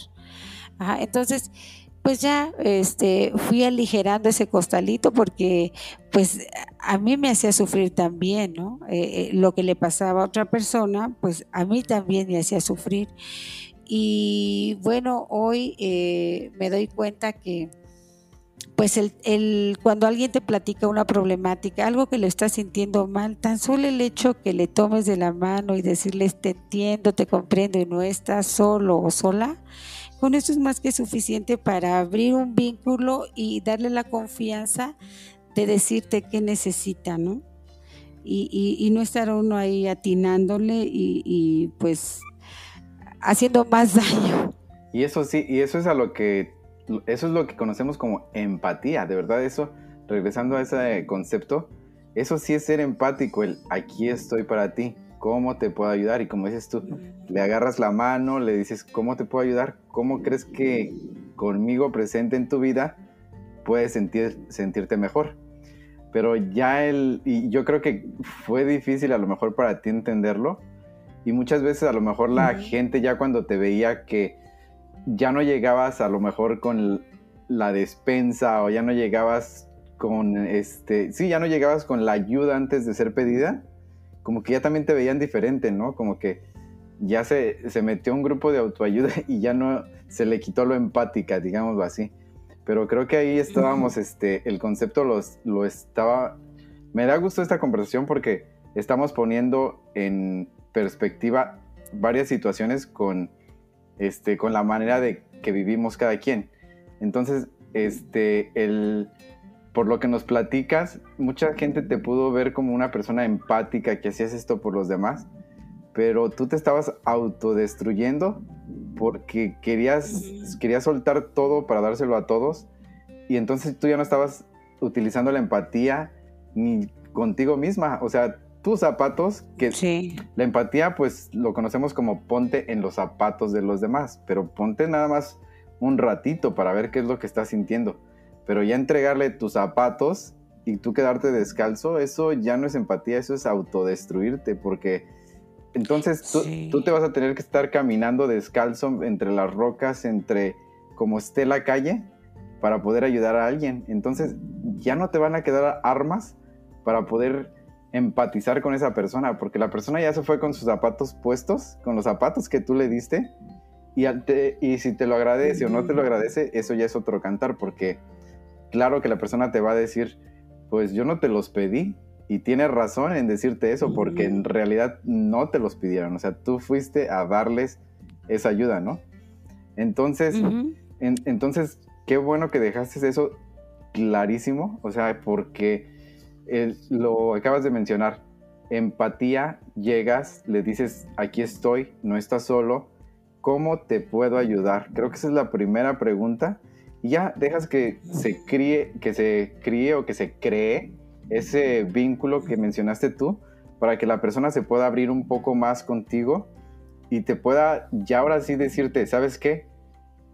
B: entonces, pues ya este, fui aligerando ese costalito porque pues a mí me hacía sufrir también, ¿no? Eh, eh, lo que le pasaba a otra persona, pues a mí también me hacía sufrir. Y bueno, hoy eh, me doy cuenta que pues el, el, cuando alguien te platica una problemática, algo que le está sintiendo mal, tan solo el hecho que le tomes de la mano y decirles te entiendo, te comprendo y no estás solo o sola, con eso es más que suficiente para abrir un vínculo y darle la confianza de decirte qué necesita, ¿no? Y, no estar uno ahí atinándole y, pues haciendo más daño.
A: Y eso sí, y eso es a lo que, eso es lo que conocemos como empatía, de verdad eso, regresando a ese concepto, eso sí es ser empático, el aquí estoy para ti. ¿Cómo te puedo ayudar? Y como dices tú, le agarras la mano, le dices, ¿cómo te puedo ayudar? ¿Cómo crees que conmigo presente en tu vida puedes sentir, sentirte mejor? Pero ya el, y yo creo que fue difícil a lo mejor para ti entenderlo. Y muchas veces a lo mejor la gente ya cuando te veía que ya no llegabas a lo mejor con la despensa o ya no llegabas con este, sí, ya no llegabas con la ayuda antes de ser pedida, como que ya también te veían diferente, ¿no? Como que ya se, metió un grupo de autoayuda y ya no se le quitó lo empática, digámoslo así. Pero creo que ahí estábamos, este, el concepto los, lo estaba... Me da gusto esta conversación porque estamos poniendo en perspectiva varias situaciones con, este, con la manera de que vivimos cada quien. Entonces, este, el, por lo que nos platicas, mucha gente te pudo ver como una persona empática que hacías esto por los demás, pero tú te estabas autodestruyendo porque querías, querías soltar todo para dárselo a todos y entonces tú ya no estabas utilizando la empatía ni contigo misma, o sea, tus zapatos, que la empatía pues lo conocemos como ponte en los zapatos de los demás, pero ponte nada más un ratito para ver qué es lo que estás sintiendo pero ya entregarle tus zapatos y tú quedarte descalzo, eso ya no es empatía, eso es autodestruirte, porque entonces tú, te vas a tener que estar caminando descalzo entre las rocas, entre como esté la calle, para poder ayudar a alguien. Entonces ya no te van a quedar armas para poder empatizar con esa persona, porque la persona ya se fue con sus zapatos puestos, con los zapatos que tú le diste, y, y si te lo agradece o no te lo agradece, eso ya es otro cantar, porque claro que la persona te va a decir, pues yo no te los pedí. Y tiene razón en decirte eso, porque en realidad no te los pidieron. O sea, tú fuiste a darles esa ayuda, ¿no? Entonces, entonces, qué bueno que dejaste eso clarísimo. O sea, porque lo acabas de mencionar. Empatía, llegas, le dices, aquí estoy, no estás solo. ¿Cómo te puedo ayudar? Creo que esa es la primera pregunta y ya dejas que se críe, que se críe o que se cree ese vínculo que mencionaste tú para que la persona se pueda abrir un poco más contigo y te pueda ya ahora sí decirte, ¿sabes qué?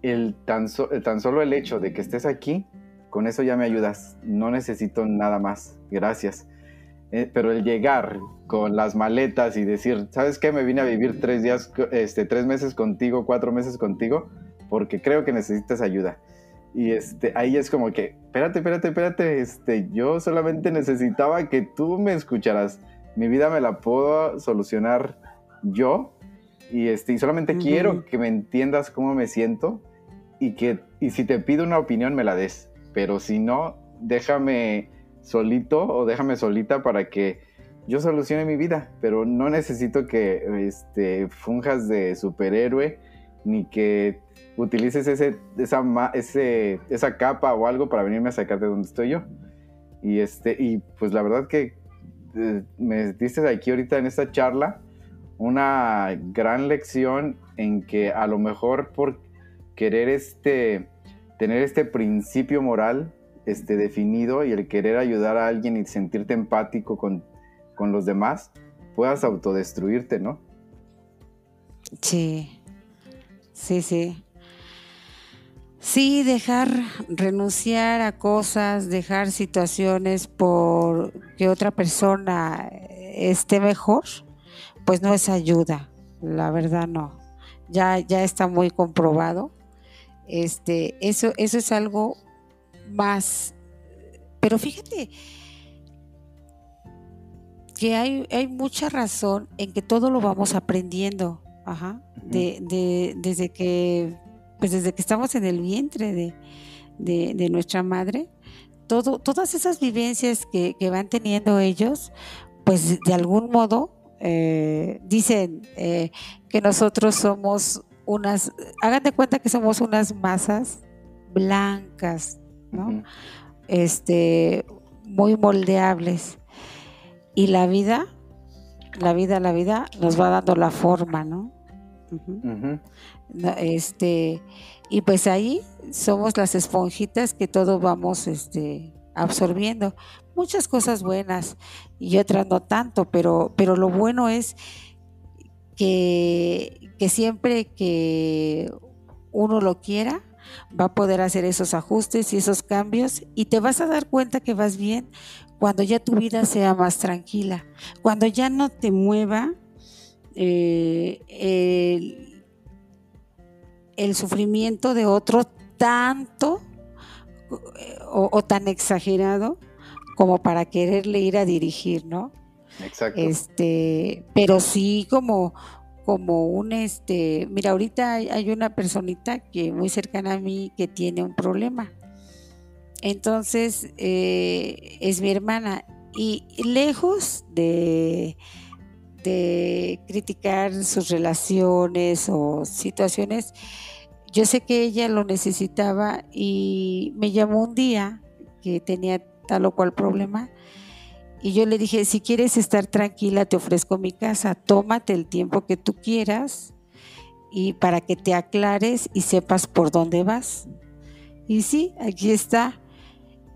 A: El tan, tan solo el hecho de que estés aquí, con eso ya me ayudas, no necesito nada más, gracias. eh, pero el llegar con las maletas y decir, ¿sabes qué? Me vine a vivir tres días, este, tres meses contigo, cuatro meses contigo, porque creo que necesitas ayuda. Y este, ahí es como que, espérate, espérate, espérate, este, yo solamente necesitaba que tú me escucharas. Mi vida me la puedo solucionar yo y, este, y solamente quiero que me entiendas cómo me siento y que y si te pido una opinión me la des. Pero si no, déjame solito o déjame solita para que yo solucione mi vida. Pero no necesito que este, funjas de superhéroe ni que utilices ese, esa, ese, esa capa o algo para venirme a sacar de donde estoy yo. Y, este, y pues la verdad que eh, me diste aquí ahorita en esta charla una gran lección en que a lo mejor por querer este, tener este principio moral este, definido y el querer ayudar a alguien y sentirte empático con, con los demás, puedas autodestruirte, ¿no?
B: Sí, sí, sí. Sí, dejar renunciar a cosas, dejar situaciones por que otra persona esté mejor, pues no es ayuda, la verdad no. Ya, ya está muy comprobado. Este, eso, eso es algo más. Pero fíjate que hay, hay mucha razón en que todo lo vamos aprendiendo. Ajá. de, desde que pues desde que estamos en el vientre de, nuestra madre, todo, todas esas vivencias que, van teniendo ellos, pues de algún modo eh, dicen eh, que nosotros somos unas, hagan de cuenta que somos unas masas blancas, ¿no? Este, muy moldeables. Y la vida, la vida, la vida nos va dando la forma, ¿no? Este, y pues ahí somos las esponjitas que todo vamos este, absorbiendo. Muchas cosas buenas y otras no tanto, pero, pero lo bueno es que, que siempre que uno lo quiera, va a poder hacer esos ajustes y esos cambios y te vas a dar cuenta que vas bien cuando ya tu vida sea más tranquila, cuando ya no te mueva eh, el, el sufrimiento de otro tanto o, tan exagerado como para quererle ir a dirigir, ¿no?
A: Exacto.
B: Este, pero sí como, como un este, mira, ahorita hay, una personita que muy cercana a mí que tiene un problema. Entonces, eh, es mi hermana. Y lejos de, de criticar sus relaciones o situaciones, yo sé que ella lo necesitaba y me llamó un día que tenía tal o cual problema y yo le dije, si quieres estar tranquila, te ofrezco mi casa, tómate el tiempo que tú quieras y para que te aclares y sepas por dónde vas. Y sí, aquí está.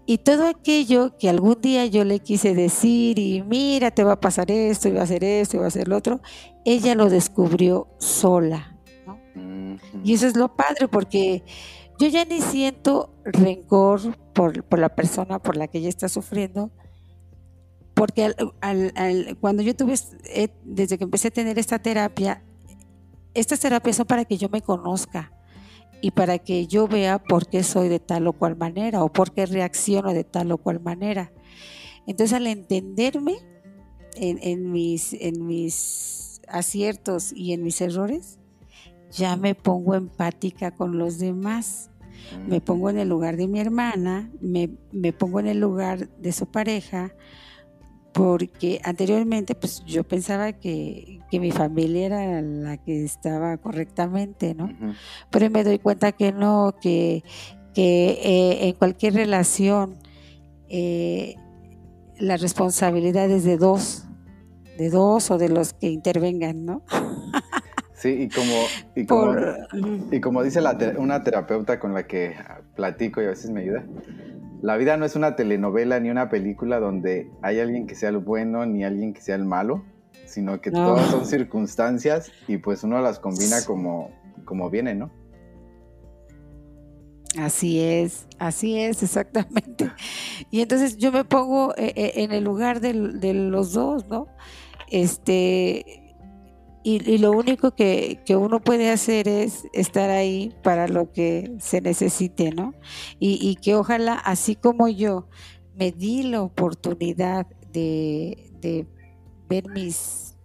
B: Y todo aquello que algún día yo le quise decir y mira, te va a pasar esto, y va a hacer esto, y va a hacer lo otro, ella lo descubrió sola. Y eso es lo padre porque yo ya ni siento rencor por, la persona por la que ella está sufriendo, porque cuando yo tuve, eh, desde que empecé a tener esta terapia, estas terapias son para que yo me conozca y para que yo vea por qué soy de tal o cual manera o por qué reacciono de tal o cual manera. Entonces al entenderme en, mis, en mis aciertos y en mis errores, ya me pongo empática con los demás. Me pongo en el lugar de mi hermana, me, pongo en el lugar de su pareja, porque anteriormente pues yo pensaba que, mi familia era la que estaba correctamente, ¿no? Pero me doy cuenta que no, que, eh, en cualquier relación eh, la responsabilidad es de dos, de dos o de los que intervengan, ¿no?
A: Sí, y como, y como, y como dice la, una terapeuta con la que platico y a veces me ayuda, la vida no es una telenovela ni una película donde hay alguien que sea el bueno ni alguien que sea el malo, sino que todas son circunstancias y pues uno las combina como, como viene, ¿no?
B: Así es, así es, exactamente. Y entonces yo me pongo eh, eh, en el lugar de, los dos, ¿no? Este, y, lo único que, uno puede hacer es estar ahí para lo que se necesite, ¿no? Y, que ojalá, así como yo me di la oportunidad de, de ver mis,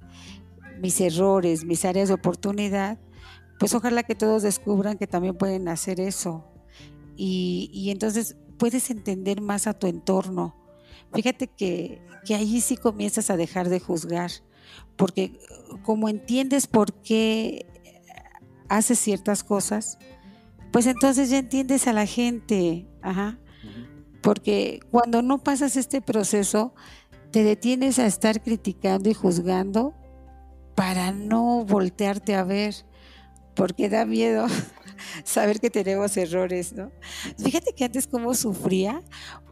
B: mis errores, mis áreas de oportunidad, pues ojalá que todos descubran que también pueden hacer eso, y, entonces puedes entender más a tu entorno. Fíjate que, que allí sí comienzas a dejar de juzgar, porque como entiendes por qué haces ciertas cosas, pues entonces ya entiendes a la gente, ajá. Porque cuando no pasas este proceso, te detienes a estar criticando y juzgando para no voltearte a ver, porque da miedo saber que tenemos errores, ¿no? Fíjate que antes cómo sufría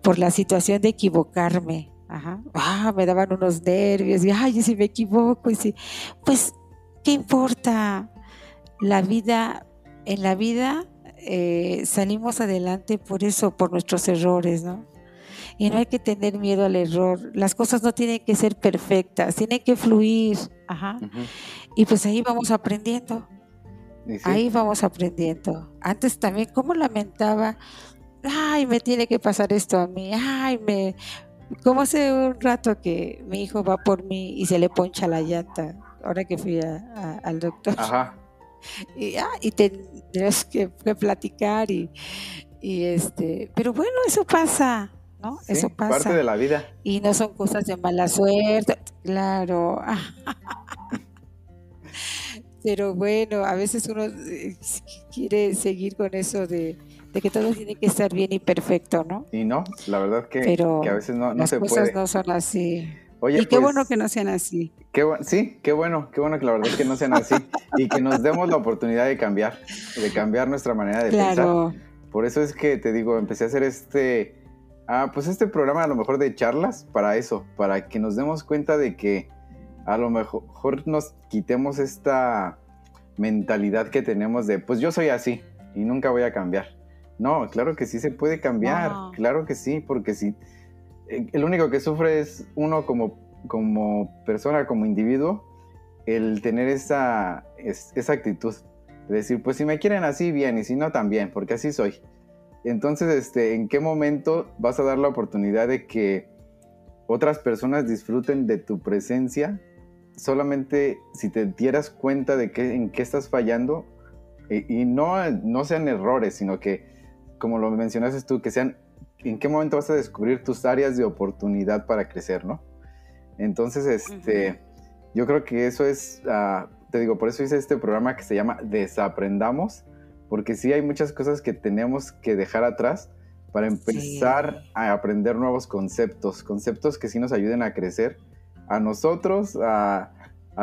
B: por la situación de equivocarme. Ajá. Ah, me daban unos nervios y, ay, si me equivoco, y si, pues, ¿qué importa? La vida, en la vida eh, salimos adelante por eso, por nuestros errores, ¿no? Y no hay que tener miedo al error. Las cosas no tienen que ser perfectas, tienen que fluir. Ajá. Y pues ahí vamos aprendiendo. Ahí vamos aprendiendo. Antes también, ¿cómo lamentaba? Ay, me tiene que pasar esto a mí. Ay, me. Como hace un rato que mi hijo va por mí y se le poncha la llanta, ahora que fui al doctor. Ajá. Y, ah, y tendrías que, platicar y, y, este. Pero bueno, eso pasa. ¿no? eso pasa.
A: Parte de la vida.
B: Y no son cosas de mala suerte. Claro. Pero bueno, a veces uno eh, quiere seguir con eso de, que todo tiene que estar bien y perfecto, ¿no?
A: Y no, la verdad que, que a veces no, no se
B: puede. Las cosas no son así. y qué bueno pues, que no sean así.
A: Qué, sí, qué bueno, qué bueno que la verdad es que no sean así y que nos demos la oportunidad de cambiar, de cambiar nuestra manera de pensar. Por eso es que te digo, empecé a hacer este, ah, pues este programa a lo mejor de charlas para eso, para que nos demos cuenta de que a lo mejor nos quitemos esta mentalidad que tenemos de, pues yo soy así y nunca voy a cambiar. No, claro que sí se puede cambiar, claro que sí, porque si eh, el único que sufre es uno como, como persona, como individuo, el tener esa, esa actitud de decir, pues si me quieren así, bien, y si no, también, porque así soy. Entonces, este, ¿en qué momento vas a dar la oportunidad de que otras personas disfruten de tu presencia solamente si te dieras cuenta de que, en qué estás fallando y, no, no sean errores, sino que, como lo mencionaste tú, que sean en qué momento vas a descubrir tus áreas de oportunidad para crecer, ¿no? Entonces, este, yo creo que eso es, ah, te digo, por eso hice este programa que se llama Desaprendamos, porque sí hay muchas cosas que tenemos que dejar atrás para empezar a aprender nuevos conceptos, conceptos que sí nos ayuden a crecer a nosotros, a,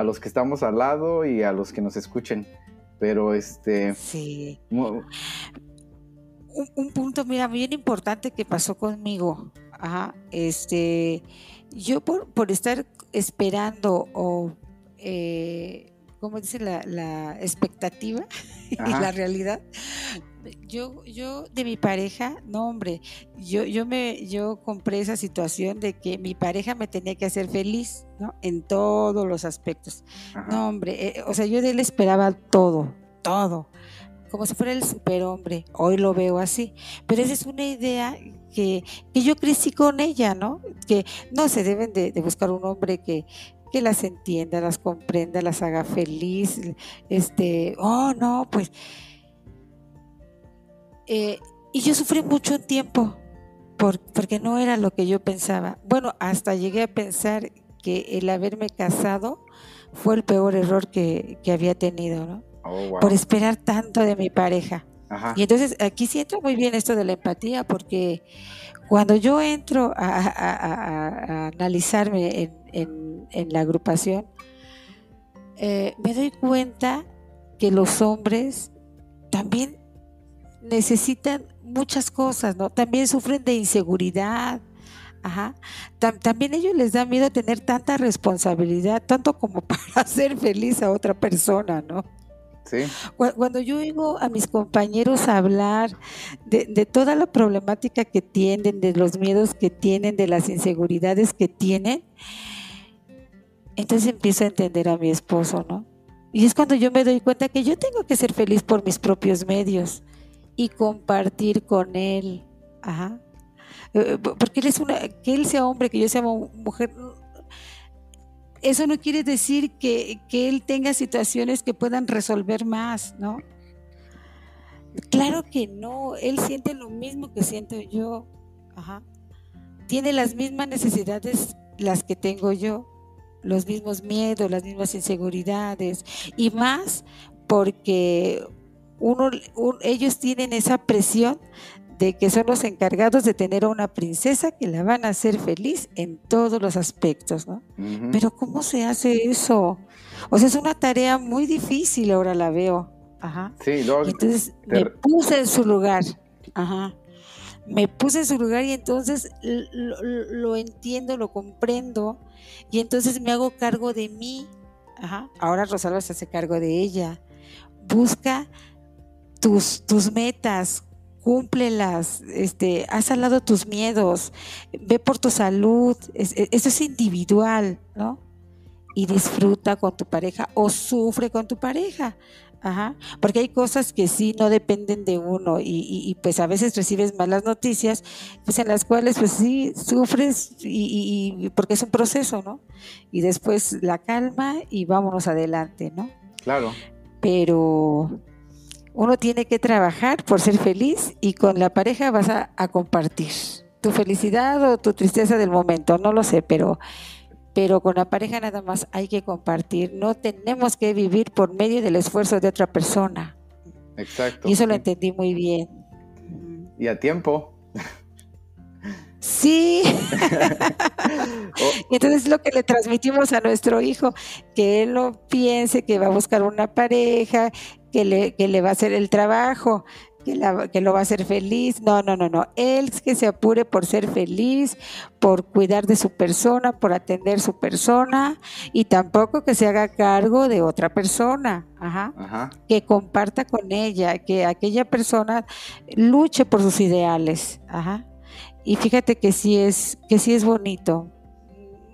A: los que estamos al lado y a los que nos escuchen. Pero este...
B: Sí. Un, punto, mira, bien importante que pasó conmigo. Ajá, este, yo por, por estar esperando o, eh, ¿cómo dice la, la expectativa y la realidad? yo, yo de mi pareja, no hombre, yo, yo me, yo compré esa situación de que mi pareja me tenía que hacer feliz, ¿no? En todos los aspectos. No hombre, eh, o sea, yo de él esperaba todo, todo, como si fuera el superhombre. Hoy lo veo así, pero esa es una idea que, que yo crecí con ella, ¿no? Que no se deben de, buscar un hombre que, que las entienda, las comprenda, las haga feliz, este, oh no, pues eh, y yo sufrí mucho tiempo porque no era lo que yo pensaba. Bueno, hasta llegué a pensar que el haberme casado fue el peor error que, había tenido, ¿no? Oh, Por esperar tanto de mi pareja. Y entonces aquí sí entra muy bien esto de la empatía, porque cuando yo entro a, analizarme en, la agrupación, eh, me doy cuenta que los hombres también necesitan muchas cosas, ¿no? También sufren de inseguridad. Ajá. también ellos les da miedo tener tanta responsabilidad, tanto como para hacer feliz a otra persona, ¿no? Cuando yo oigo a mis compañeros hablar de, toda la problemática que tienen, de los miedos que tienen, de las inseguridades que tienen, entonces empiezo a entender a mi esposo, ¿no? Y es cuando yo me doy cuenta que yo tengo que ser feliz por mis propios medios y compartir con él. Ajá. Eh, porque él es una, que él sea hombre, que yo sea mujer, eso no quiere decir que, él tenga situaciones que puedan resolver más, ¿no? Claro que no, él siente lo mismo que siento yo. Tiene las mismas necesidades las que tengo yo, los mismos miedos, las mismas inseguridades y más porque uno, ellos tienen esa presión de que son los encargados de tener a una princesa que la van a hacer feliz en todos los aspectos, ¿no? Pero ¿cómo se hace eso? O sea, es una tarea muy difícil, ahora la veo. Ajá. Sí, entonces me puse en su lugar. Ajá. Me puse en su lugar y entonces lo, lo entiendo, lo comprendo y entonces me hago cargo de mí. Ajá. Ahora Rosalba se hace cargo de ella. Busca tus, tus metas, cúmplelas, este, haz al lado tus miedos, ve por tu salud, e, eso es individual, ¿no? Y disfruta con tu pareja o sufre con tu pareja. Ajá, porque hay cosas que sí no dependen de uno y, pues a veces recibes malas noticias, pues en las cuales pues sí sufres y, y, porque es un proceso, ¿no? Y después la calma y vámonos adelante, ¿no?
A: Claro.
B: Pero uno tiene que trabajar por ser feliz y con la pareja vas a, compartir tu felicidad o tu tristeza del momento, no lo sé, pero, pero con la pareja nada más hay que compartir. No tenemos que vivir por medio del esfuerzo de otra persona.
A: Exacto.
B: Y eso lo entendí muy bien.
A: Y a tiempo.
B: Sí. y entonces lo que le transmitimos a nuestro hijo, que él no piense que va a buscar una pareja, que le, que le va a hacer el trabajo, que, que, lo va a hacer feliz. No, no, no, no. Él que se apure por ser feliz, por cuidar de su persona, por atender su persona y tampoco que se haga cargo de otra persona. Ajá. Que comparta con ella, que aquella persona luche por sus ideales. Ajá. Y fíjate que sí es, que sí es bonito,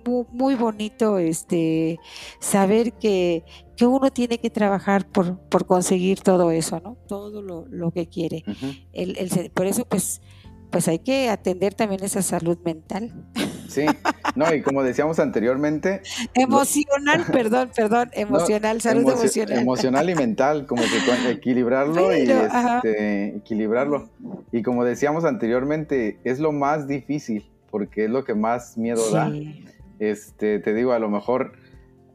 B: muy, bonito este saber que, uno tiene que trabajar por, por conseguir todo eso, ¿no? Todo lo, que quiere. por eso, pues, pues hay que atender también esa salud mental.
A: Sí, no, y como decíamos anteriormente.
B: Emocional, perdón, perdón, emocional, salud emocional.
A: Emocional y mental, como que equilibrarlo y este, equilibrarlo. Y como decíamos anteriormente, es lo más difícil, porque es lo que más miedo da. Este, te digo, a lo mejor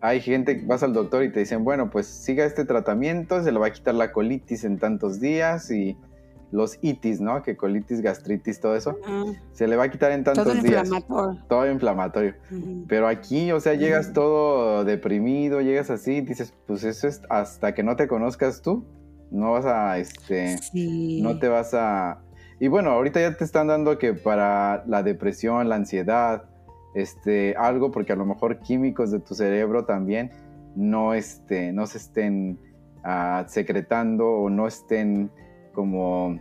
A: hay gente que vas al doctor y te dicen, bueno, pues siga este tratamiento, se le va a quitar la colitis en tantos días y los itis, ¿no? Que colitis, gastritis, todo eso, se le va a quitar en tantos todo días. Inflamatorio. Todo inflamatorio. Pero aquí, o sea, llegas todo deprimido, llegas así, dices, pues eso es hasta que no te conozcas tú, no vas a, este, no te vas a... Y bueno, ahorita ya te están dando que para la depresión, la ansiedad, este, algo, porque a lo mejor químicos de tu cerebro también no, este, no se estén ah, secretando o no estén como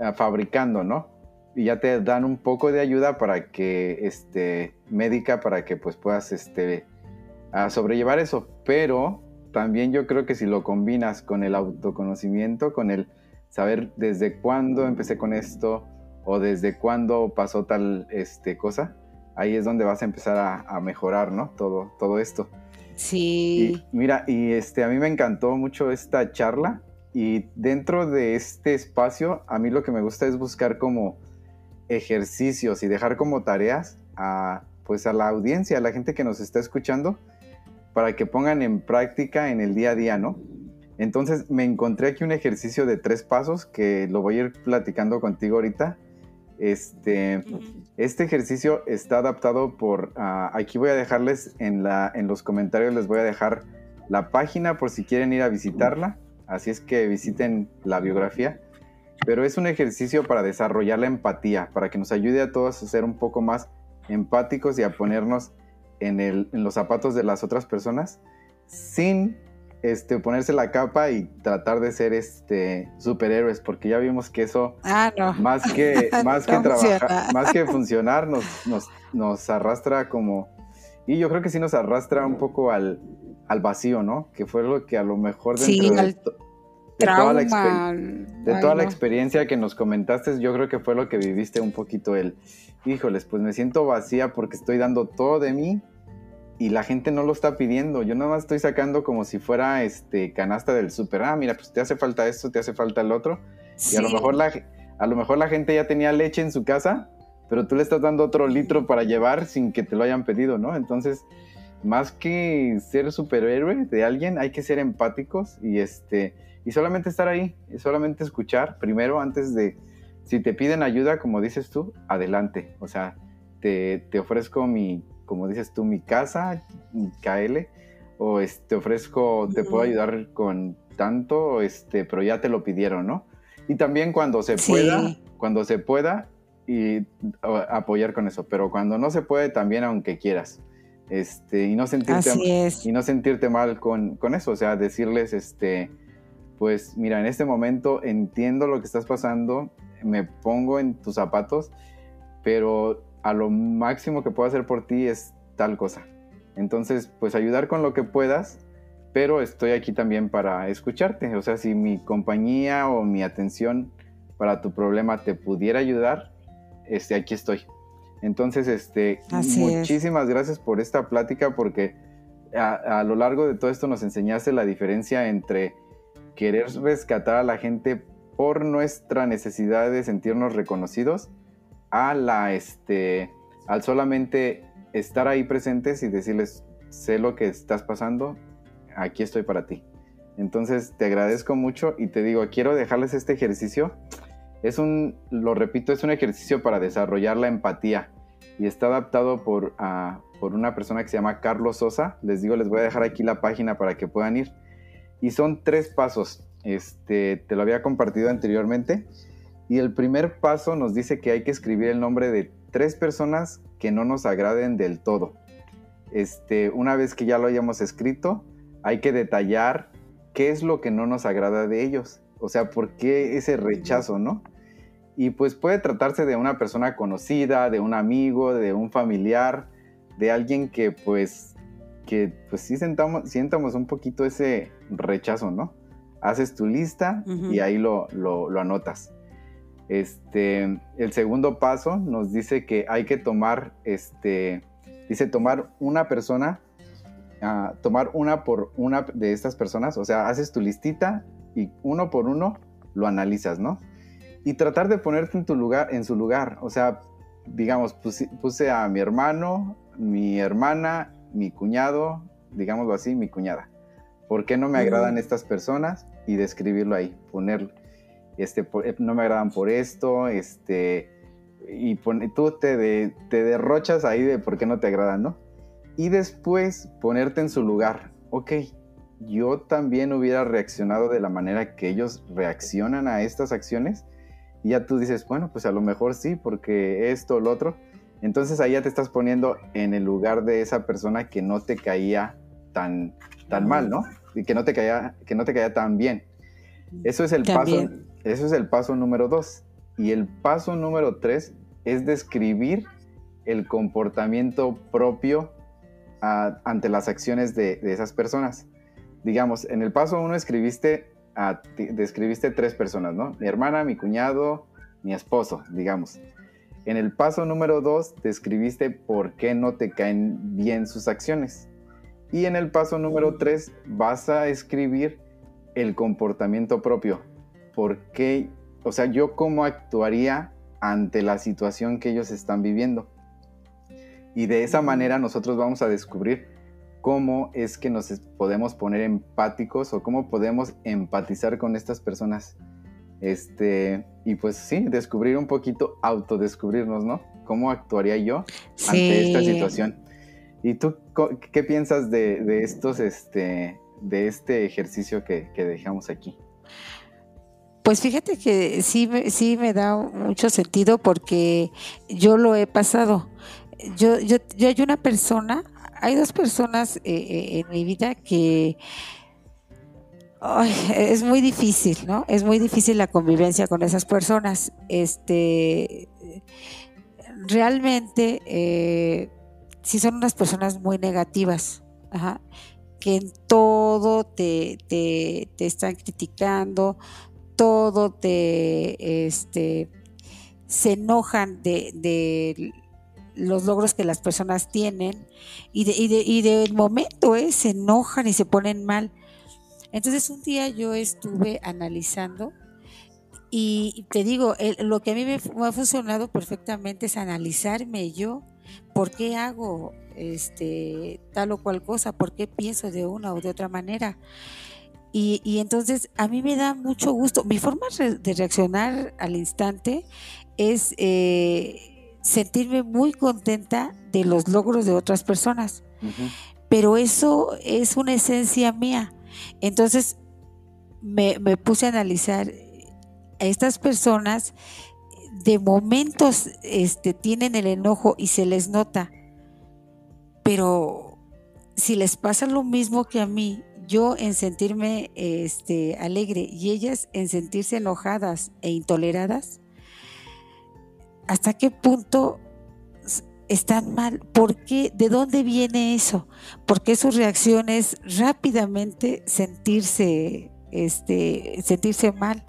A: eh, fabricando, ¿no? Y ya te dan un poco de ayuda para que, este, médica, para que pues puedas, este, a sobrellevar eso. Pero también yo creo que si lo combinas con el autoconocimiento, con el saber desde cuándo empecé con esto o desde cuándo pasó tal, cosa, ahí es donde vas a empezar a, mejorar, ¿no? Todo, todo esto.
B: Sí.
A: mira, y este, a mí me encantó mucho esta charla y dentro de este espacio, a mí lo que me gusta es buscar como ejercicios y dejar como tareas a, pues a la audiencia, a la gente que nos está escuchando, para que pongan en práctica en el día a día, ¿no? Entonces me encontré aquí un ejercicio de tres pasos que lo voy a ir platicando contigo ahorita. Este, este ejercicio está adaptado por, ah, aquí voy a dejarles en, la, en los comentarios, les voy a dejar la página por si quieren ir a visitarla así es que visiten la biografía. Pero es un ejercicio para desarrollar la empatía, para que nos ayude a todos a ser un poco más empáticos y a ponernos en, los zapatos de las otras personas sin este, ponerse la capa y tratar de ser este superhéroes, porque ya vimos que eso
B: ah,
A: más que más que trabajar, más que funcionar, nos, nos, nos, arrastra como y yo creo que sí nos arrastra un poco al, al vacío, ¿no? Que fue lo que a lo mejor dentro de, toda, la, de toda la experiencia que nos comentaste, yo creo que fue lo que viviste un poquito el, híjoles, pues me siento vacía porque estoy dando todo de mí y la gente no lo está pidiendo. Yo nada más estoy sacando como si fuera este canasta del súper. Ah, mira, pues te hace falta esto, te hace falta el otro. Y a lo mejor la a lo mejor la gente ya tenía leche en su casa, pero tú le estás dando otro litro para llevar sin que te lo hayan pedido, ¿no? Entonces, más que ser superhéroe de alguien, hay que ser empáticos y este y solamente estar ahí, y solamente escuchar primero antes de si te piden ayuda, como dices tú, adelante. O sea, te, te ofrezco mi como dices tú, mi casa, KL, o este, te ofrezco, te puedo ayudar con tanto, este, pero ya te lo pidieron, ¿no? Y también cuando se pueda, cuando se pueda, y apoyar con eso, pero cuando no se puede, también aunque quieras. Este, y no sentirte y no sentirte mal con, con, eso, o sea, decirles este pues mira, en este momento entiendo lo que estás pasando, me pongo en tus zapatos, pero a lo máximo que puedo hacer por ti es tal cosa. Entonces, pues ayudar con lo que puedas, pero estoy aquí también para escucharte. O sea, si mi compañía o mi atención para tu problema te pudiera ayudar, este, aquí estoy. Entonces, este, muchísimas gracias por esta plática porque a, a, lo largo de todo esto nos enseñaste la diferencia entre querer rescatar a la gente por nuestra necesidad de sentirnos reconocidos a la, este, al solamente estar ahí presentes y decirles, sé lo que estás pasando, aquí estoy para ti. Entonces te agradezco mucho y te digo, quiero dejarles este ejercicio. Es un, lo repito, es un ejercicio para desarrollar la empatía y está adaptado por, por una persona que se llama Carlos Sosa. Les digo, les voy a dejar aquí la página para que puedan ir. Y son tres pasos. Este, te lo había compartido anteriormente. Y el primer paso nos dice que hay que escribir el nombre de tres personas que no nos agraden del todo. Este, una vez que ya lo hayamos escrito, hay que detallar qué es lo que no nos agrada de ellos. O sea, por qué ese rechazo, ¿no? Y pues puede tratarse de una persona conocida, de un amigo, de un familiar, de alguien que pues, que pues sí sentamos, sientamos un poquito ese rechazo, ¿no? Haces tu lista y ahí lo, lo, lo anotas. Este, el segundo paso nos dice que hay que tomar, este, dice tomar una persona, ah, tomar una por una de estas personas, o sea, haces tu listita y uno por uno lo analizas, ¿no? Y tratar de ponerte en tu lugar, en su lugar, o sea, digamos, puse, a mi hermano, mi hermana, mi cuñado, digámoslo así, mi cuñada. ¿Por qué no me agradan estas personas? Y describirlo ahí, ponerlo este, eh, no me agradan por esto, este, y tú te, te derrochas ahí de por qué no te agradan, ¿no? Y después ponerte en su lugar, ok, yo también hubiera reaccionado de la manera que ellos reaccionan a estas acciones, y ya tú dices, bueno, pues a lo mejor sí, porque esto o lo otro. Entonces ahí ya te estás poniendo en el lugar de esa persona que no te caía tan, tan mal, ¿no? Y que no te caía, que no te caía tan bien. Eso es el paso, eso es el paso número dos. Y el paso número tres es describir el comportamiento propio ante las acciones de, esas personas. Digamos, en el paso uno escribiste, describiste tres personas, ¿no? Mi hermana, mi cuñado, mi esposo, digamos. En el paso número dos describiste por qué no te caen bien sus acciones. Y en el paso número tres vas a escribir el comportamiento propio, por qué, o sea, yo cómo actuaría ante la situación que ellos están viviendo. Y de esa manera nosotros vamos a descubrir cómo es que nos podemos poner empáticos o cómo podemos empatizar con estas personas. Este, y pues sí, descubrir un poquito, autodescubrirnos, ¿no? ¿Cómo actuaría yo ante esta situación? ¿Y tú qué piensas de, estos, este, de este ejercicio que dejamos aquí?
B: Pues fíjate que sí, sí me da mucho sentido porque yo lo he pasado. Yo, yo, yo hay una persona, hay dos personas eh, eh, en mi vida que es muy difícil, ¿no? Es muy difícil la convivencia con esas personas. Este, realmente, eh, sí son unas personas muy negativas, que en todo te, te, están criticando, todo te, este, se enojan de, los logros que las personas tienen y, de, del momento ¿eh? se enojan y se ponen mal. Entonces un día yo estuve analizando y te digo, lo que a mí me, ha funcionado perfectamente es analizarme yo, por qué hago este, tal o cual cosa, por qué pienso de una o de otra manera. Y, y, entonces a mí me da mucho gusto. Mi forma de reaccionar al instante es eh, sentirme muy contenta de los logros de otras personas. Pero eso es una esencia mía. Entonces me, puse a analizar a estas personas de momentos este, tienen el enojo y se les nota, pero si les pasa lo mismo que a mí, yo en sentirme este, alegre y ellas en sentirse enojadas e intoleradas, ¿hasta qué punto están mal. ¿Por qué? ¿De dónde viene eso? Porque su reacción es rápidamente sentirse, este, sentirse mal,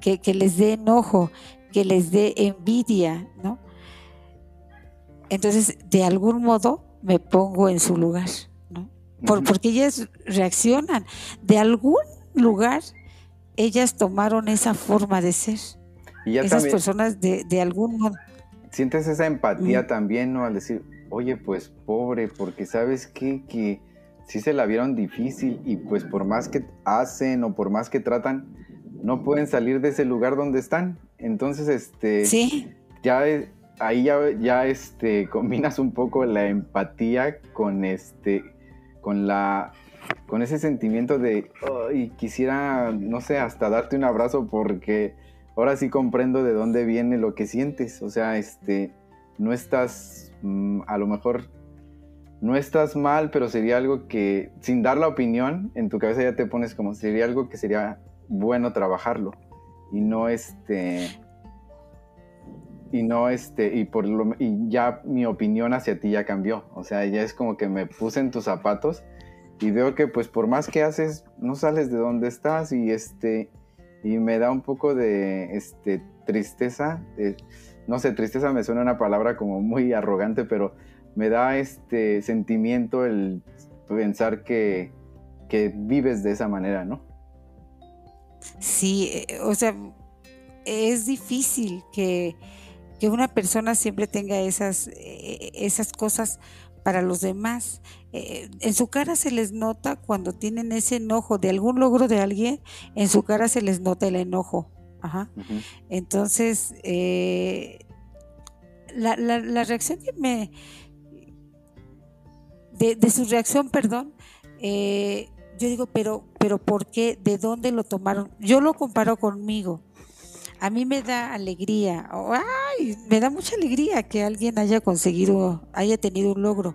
B: que, les dé enojo, que les dé envidia, ¿no? Entonces, de algún modo me pongo en su lugar, ¿no? Porque ellas reaccionan. De algún lugar, ellas tomaron esa forma de ser. Y Esas personas de, de algún modo
A: sientes esa empatía también, ¿no? Al decir, oye, pues pobre, porque sabes qué? que sí se la vieron difícil y pues por más que hacen o por más que tratan, no pueden salir de ese lugar donde están. Entonces, este,
B: sí.
A: ya ahí ya, ya este, combinas un poco la empatía con este, con la, con ese sentimiento de, ay, quisiera, no sé, hasta darte un abrazo porque ahora sí comprendo de dónde viene lo que sientes. O sea, este, no estás, mm, a lo mejor, no estás mal, pero sería algo que, sin dar la opinión, en tu cabeza ya te pones como, sería algo que sería bueno trabajarlo. Y no este, y no este, y por lo, y ya mi opinión hacia ti ya cambió. O sea, ya es como que me puse en tus zapatos y veo que pues por más que haces, no sales de donde estás y este, y me da un poco de este, tristeza. no sé, tristeza me suena una palabra como muy arrogante, pero me da este sentimiento el pensar que, que vives de esa manera, ¿no?
B: Sí, eh, o sea, es difícil que, que una persona siempre tenga esas, eh, esas cosas para los demás. Eh, en su cara se les nota cuando tienen ese enojo de algún logro de alguien, en su cara se les nota el enojo. Ajá. Entonces, eh, la, la, reacción que me... De, su reacción, perdón, eh, yo digo, pero, pero ¿por qué? ¿De dónde lo tomaron? Yo lo comparo conmigo a mí me da alegría, ay, me da mucha alegría que alguien haya conseguido, haya tenido un logro.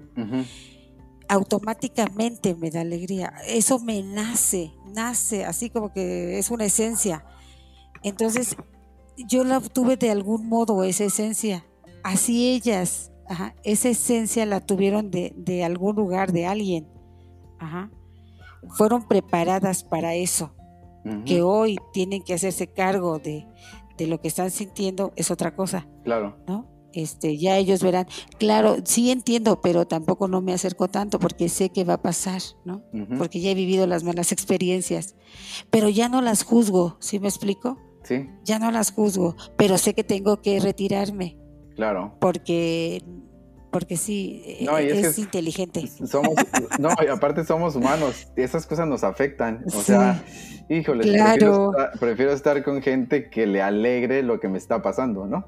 B: Automáticamente me da alegría. Eso me nace, nace, así como que es una esencia. Entonces, yo la obtuve de algún modo, esa esencia. Así ellas, esa esencia la tuvieron de, algún lugar, de alguien. Fueron preparadas para eso que hoy tienen que hacerse cargo de, lo que están sintiendo es otra cosa.
A: Claro.
B: ¿No? Este, ya ellos verán, claro, sí entiendo, pero tampoco no me acerco tanto porque sé que va a pasar, ¿no? Porque ya he vivido las malas experiencias, pero ya no las juzgo, ¿sí me explico?
A: Sí.
B: Ya no las juzgo, pero sé que tengo que retirarme.
A: Claro.
B: Porque porque sí, es, inteligente.
A: Somos, no, y aparte somos humanos, esas cosas nos afectan. O sea, híjole, prefiero, estar, con gente que le alegre lo que me está pasando, ¿no?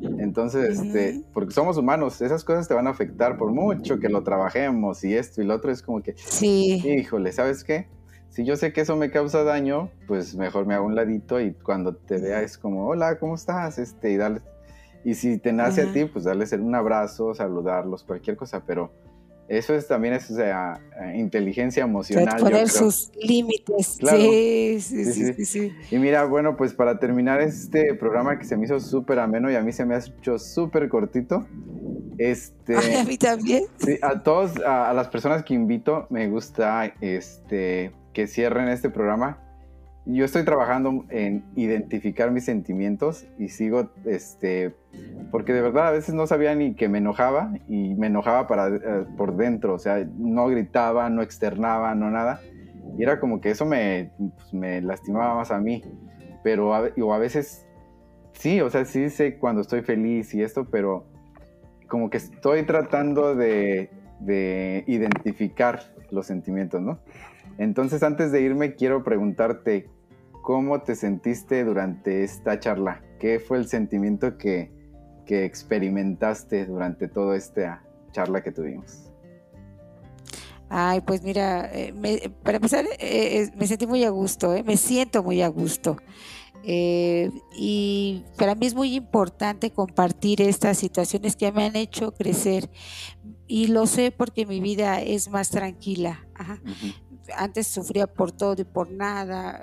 A: Entonces, este, porque somos humanos, esas cosas te van a afectar por mucho que lo trabajemos y esto y lo otro es como que,
B: sí.
A: híjole, ¿sabes qué? Si yo sé que eso me causa daño, pues mejor me hago un ladito y cuando te vea es como, hola, ¿cómo estás? Este, y darle y si te nace a ti, pues darles un abrazo, saludarlos, cualquier cosa, pero Eso es también es o sea, inteligencia emocional.
B: Poner sus límites. Sí, sí, sí, sí,
A: Y mira, bueno, pues para terminar este programa que se me hizo súper ameno y a mí se me ha hecho súper cortito. Este,
B: a mí también.
A: Sí, a todos, a, a, las personas que invito, me gusta este, que cierren este programa yo estoy trabajando en identificar mis sentimientos y sigo, este, porque de verdad a veces no sabía ni que me enojaba y me enojaba para, eh, por dentro, o sea, no gritaba, no externaba, no nada. Y era como que eso me, pues, me lastimaba más a mí. Pero a, o a veces, sí, o sea, sí sé cuando estoy feliz y esto, pero como que estoy tratando de, de identificar los sentimientos, ¿no? Entonces, antes de irme, quiero preguntarte, ¿Cómo te sentiste durante esta charla? ¿Qué fue el sentimiento que, experimentaste durante toda esta charla que tuvimos?
B: Ay, pues mira, eh, para empezar, eh, eh, me sentí muy a gusto, me siento muy a gusto. y para mí es muy importante compartir estas situaciones que me han hecho crecer. Y lo sé porque mi vida es más tranquila. Antes sufría por todo y por nada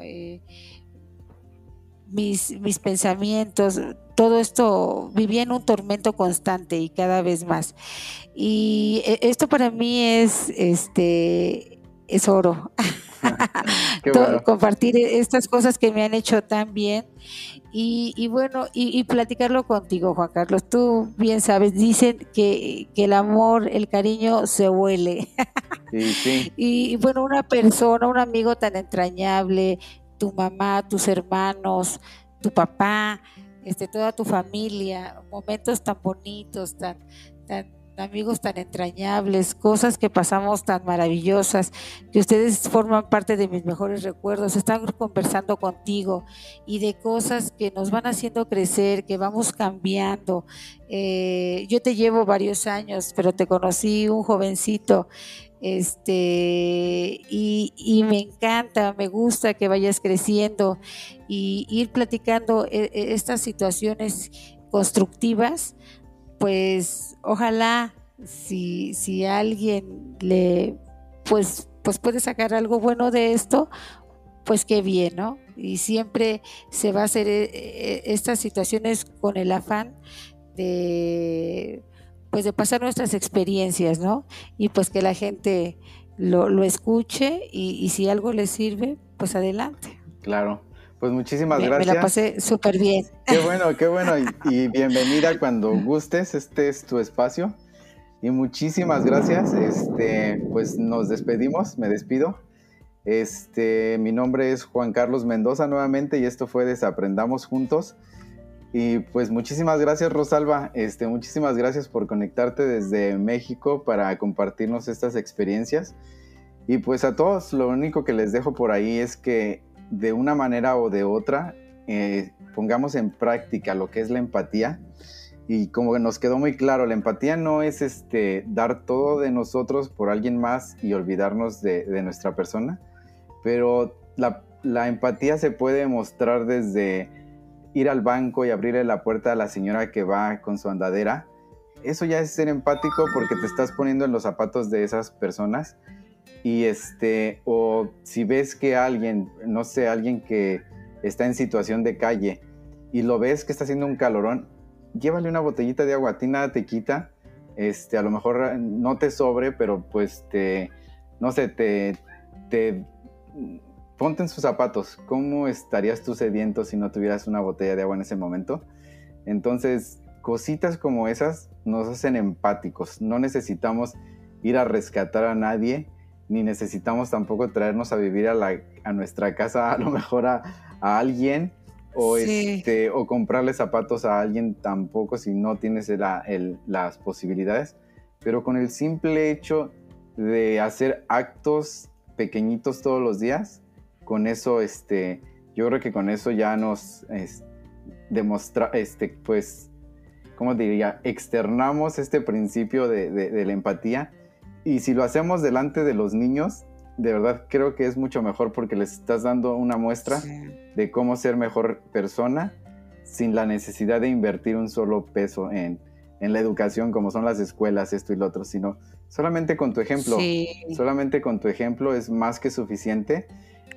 B: mis, mis pensamientos, todo esto vivía en un tormento constante y cada vez más. Y e, esto para mí es, este, es oro. Compartir estas cosas que me han hecho tan bien. Y, bueno, y, platicarlo contigo, Juan Carlos. Tú bien sabes, dicen que, que el amor, el cariño se huele. Y bueno, una persona, un amigo tan entrañable, tu mamá, tus hermanos, tu papá, este, toda tu familia, momentos tan bonitos, tan, tan amigos tan entrañables, cosas que pasamos tan maravillosas, que ustedes forman parte de mis mejores recuerdos, están conversando contigo y de cosas que nos van haciendo crecer, que vamos cambiando. Eh, yo te llevo varios años, pero te conocí un jovencito este, y, me encanta, me gusta que vayas creciendo y ir platicando e, e, estas situaciones constructivas, pues ojalá si, si alguien le, pues, pues puede sacar algo bueno de esto, pues qué bien, ¿no? Y siempre se va a hacer eh, estas situaciones con el afán de pues de pasar nuestras experiencias, ¿no? Y pues que la gente lo, escuche y, si algo le sirve, pues adelante.
A: Claro. Pues muchísimas gracias.
B: Me la pasé súper bien.
A: Qué bueno, qué bueno. Y, bienvenida cuando gustes. Este es tu espacio. Y muchísimas gracias. Este, pues nos despedimos, me despido. Este, mi nombre es Juan Carlos Mendoza nuevamente y esto fue Desaprendamos Juntos. Y pues muchísimas gracias Rosalba, este, muchísimas gracias por conectarte desde México para compartirnos estas experiencias. Y pues a todos lo único que les dejo por ahí es que de una manera o de otra eh, pongamos en práctica lo que es la empatía. Y como nos quedó muy claro, la empatía no es este, dar todo de nosotros por alguien más y olvidarnos de, nuestra persona, pero la, la empatía se puede mostrar desde ir al banco y abrirle la puerta a la señora que va con su andadera, eso ya es ser empático porque te estás poniendo en los zapatos de esas personas. Y este, o si ves que alguien, no sé, alguien que está en situación de calle y lo ves que está haciendo un calorón, llévale una botellita de agua, a ti nada te quita, este, a lo mejor no te sobre, pero pues te, no sé, te, te ponte en sus zapatos, ¿cómo estarías tú sediento si no tuvieras una botella de agua en ese momento? Entonces, cositas como esas nos hacen empáticos, no necesitamos ir a rescatar a nadie, ni necesitamos tampoco traernos a vivir a, nuestra casa, a lo mejor a, alguien, o, este, o comprarle zapatos a alguien tampoco si no tienes las posibilidades, pero con el simple hecho de hacer actos pequeñitos todos los días, con eso, este, yo creo que con eso ya nos demuestra, este, pues, ¿cómo diría? Externamos este principio de, la empatía y si lo hacemos delante de los niños, de verdad creo que es mucho mejor porque les estás dando una muestra de cómo ser mejor persona sin la necesidad de invertir un solo peso en, en, la educación como son las escuelas, esto y lo otro, sino Solamente con tu ejemplo, solamente con tu ejemplo es más que suficiente.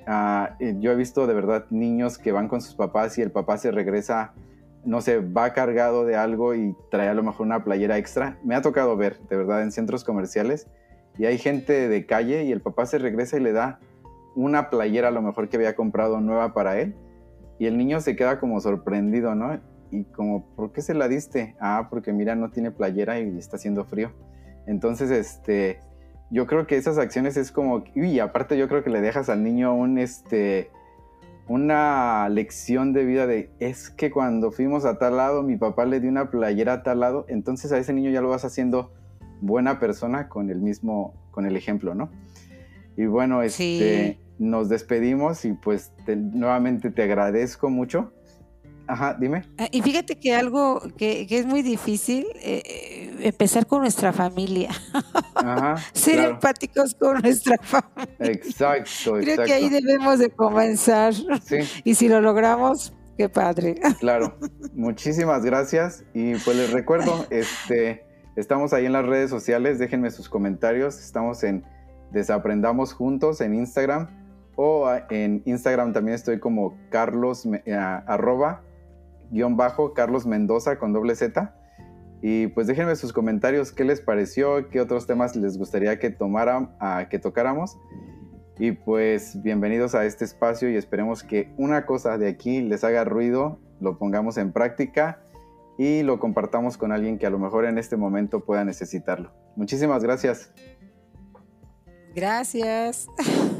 A: Ah, eh, yo he visto de verdad niños que van con sus papás y el papá se regresa, no sé, va cargado de algo y trae a lo mejor una playera extra. Me ha tocado ver, de verdad, en centros comerciales y hay gente de calle y el papá se regresa y le da una playera a lo mejor que había comprado nueva para él y el niño se queda como sorprendido, ¿no? Y como, ¿por qué se la diste? Ah, porque mira, no tiene playera y está haciendo frío. Entonces, este, yo creo que esas acciones es como, y aparte yo creo que le dejas al niño un, este, una lección de vida de, es que cuando fuimos a tal lado, mi papá le dio una playera a tal lado, entonces a ese niño ya lo vas haciendo buena persona con el mismo, con el ejemplo, ¿no? Y bueno, este, nos despedimos y pues nuevamente te agradezco mucho Ajá, dime.
B: Ah, y fíjate que algo que, es muy difícil, eh, eh, empezar con nuestra familia. Ajá, Ser empáticos con nuestra familia.
A: Exacto,
B: Creo que ahí debemos de comenzar. Sí. Y si lo logramos, qué padre.
A: Claro, muchísimas gracias. Y pues les recuerdo, este, estamos ahí en las redes sociales, déjenme sus comentarios. Estamos en Desaprendamos Juntos en Instagram. O en Instagram también estoy como Carlos, eh, arroba guion bajo Carlos Mendoza con doble Z. Y pues déjenme sus comentarios, qué les pareció, qué otros temas les gustaría que, tomara, que tocáramos. Y pues bienvenidos a este espacio y esperemos que una cosa de aquí les haga ruido, lo pongamos en práctica y lo compartamos con alguien que a lo mejor en este momento pueda necesitarlo. Muchísimas gracias.
B: Gracias.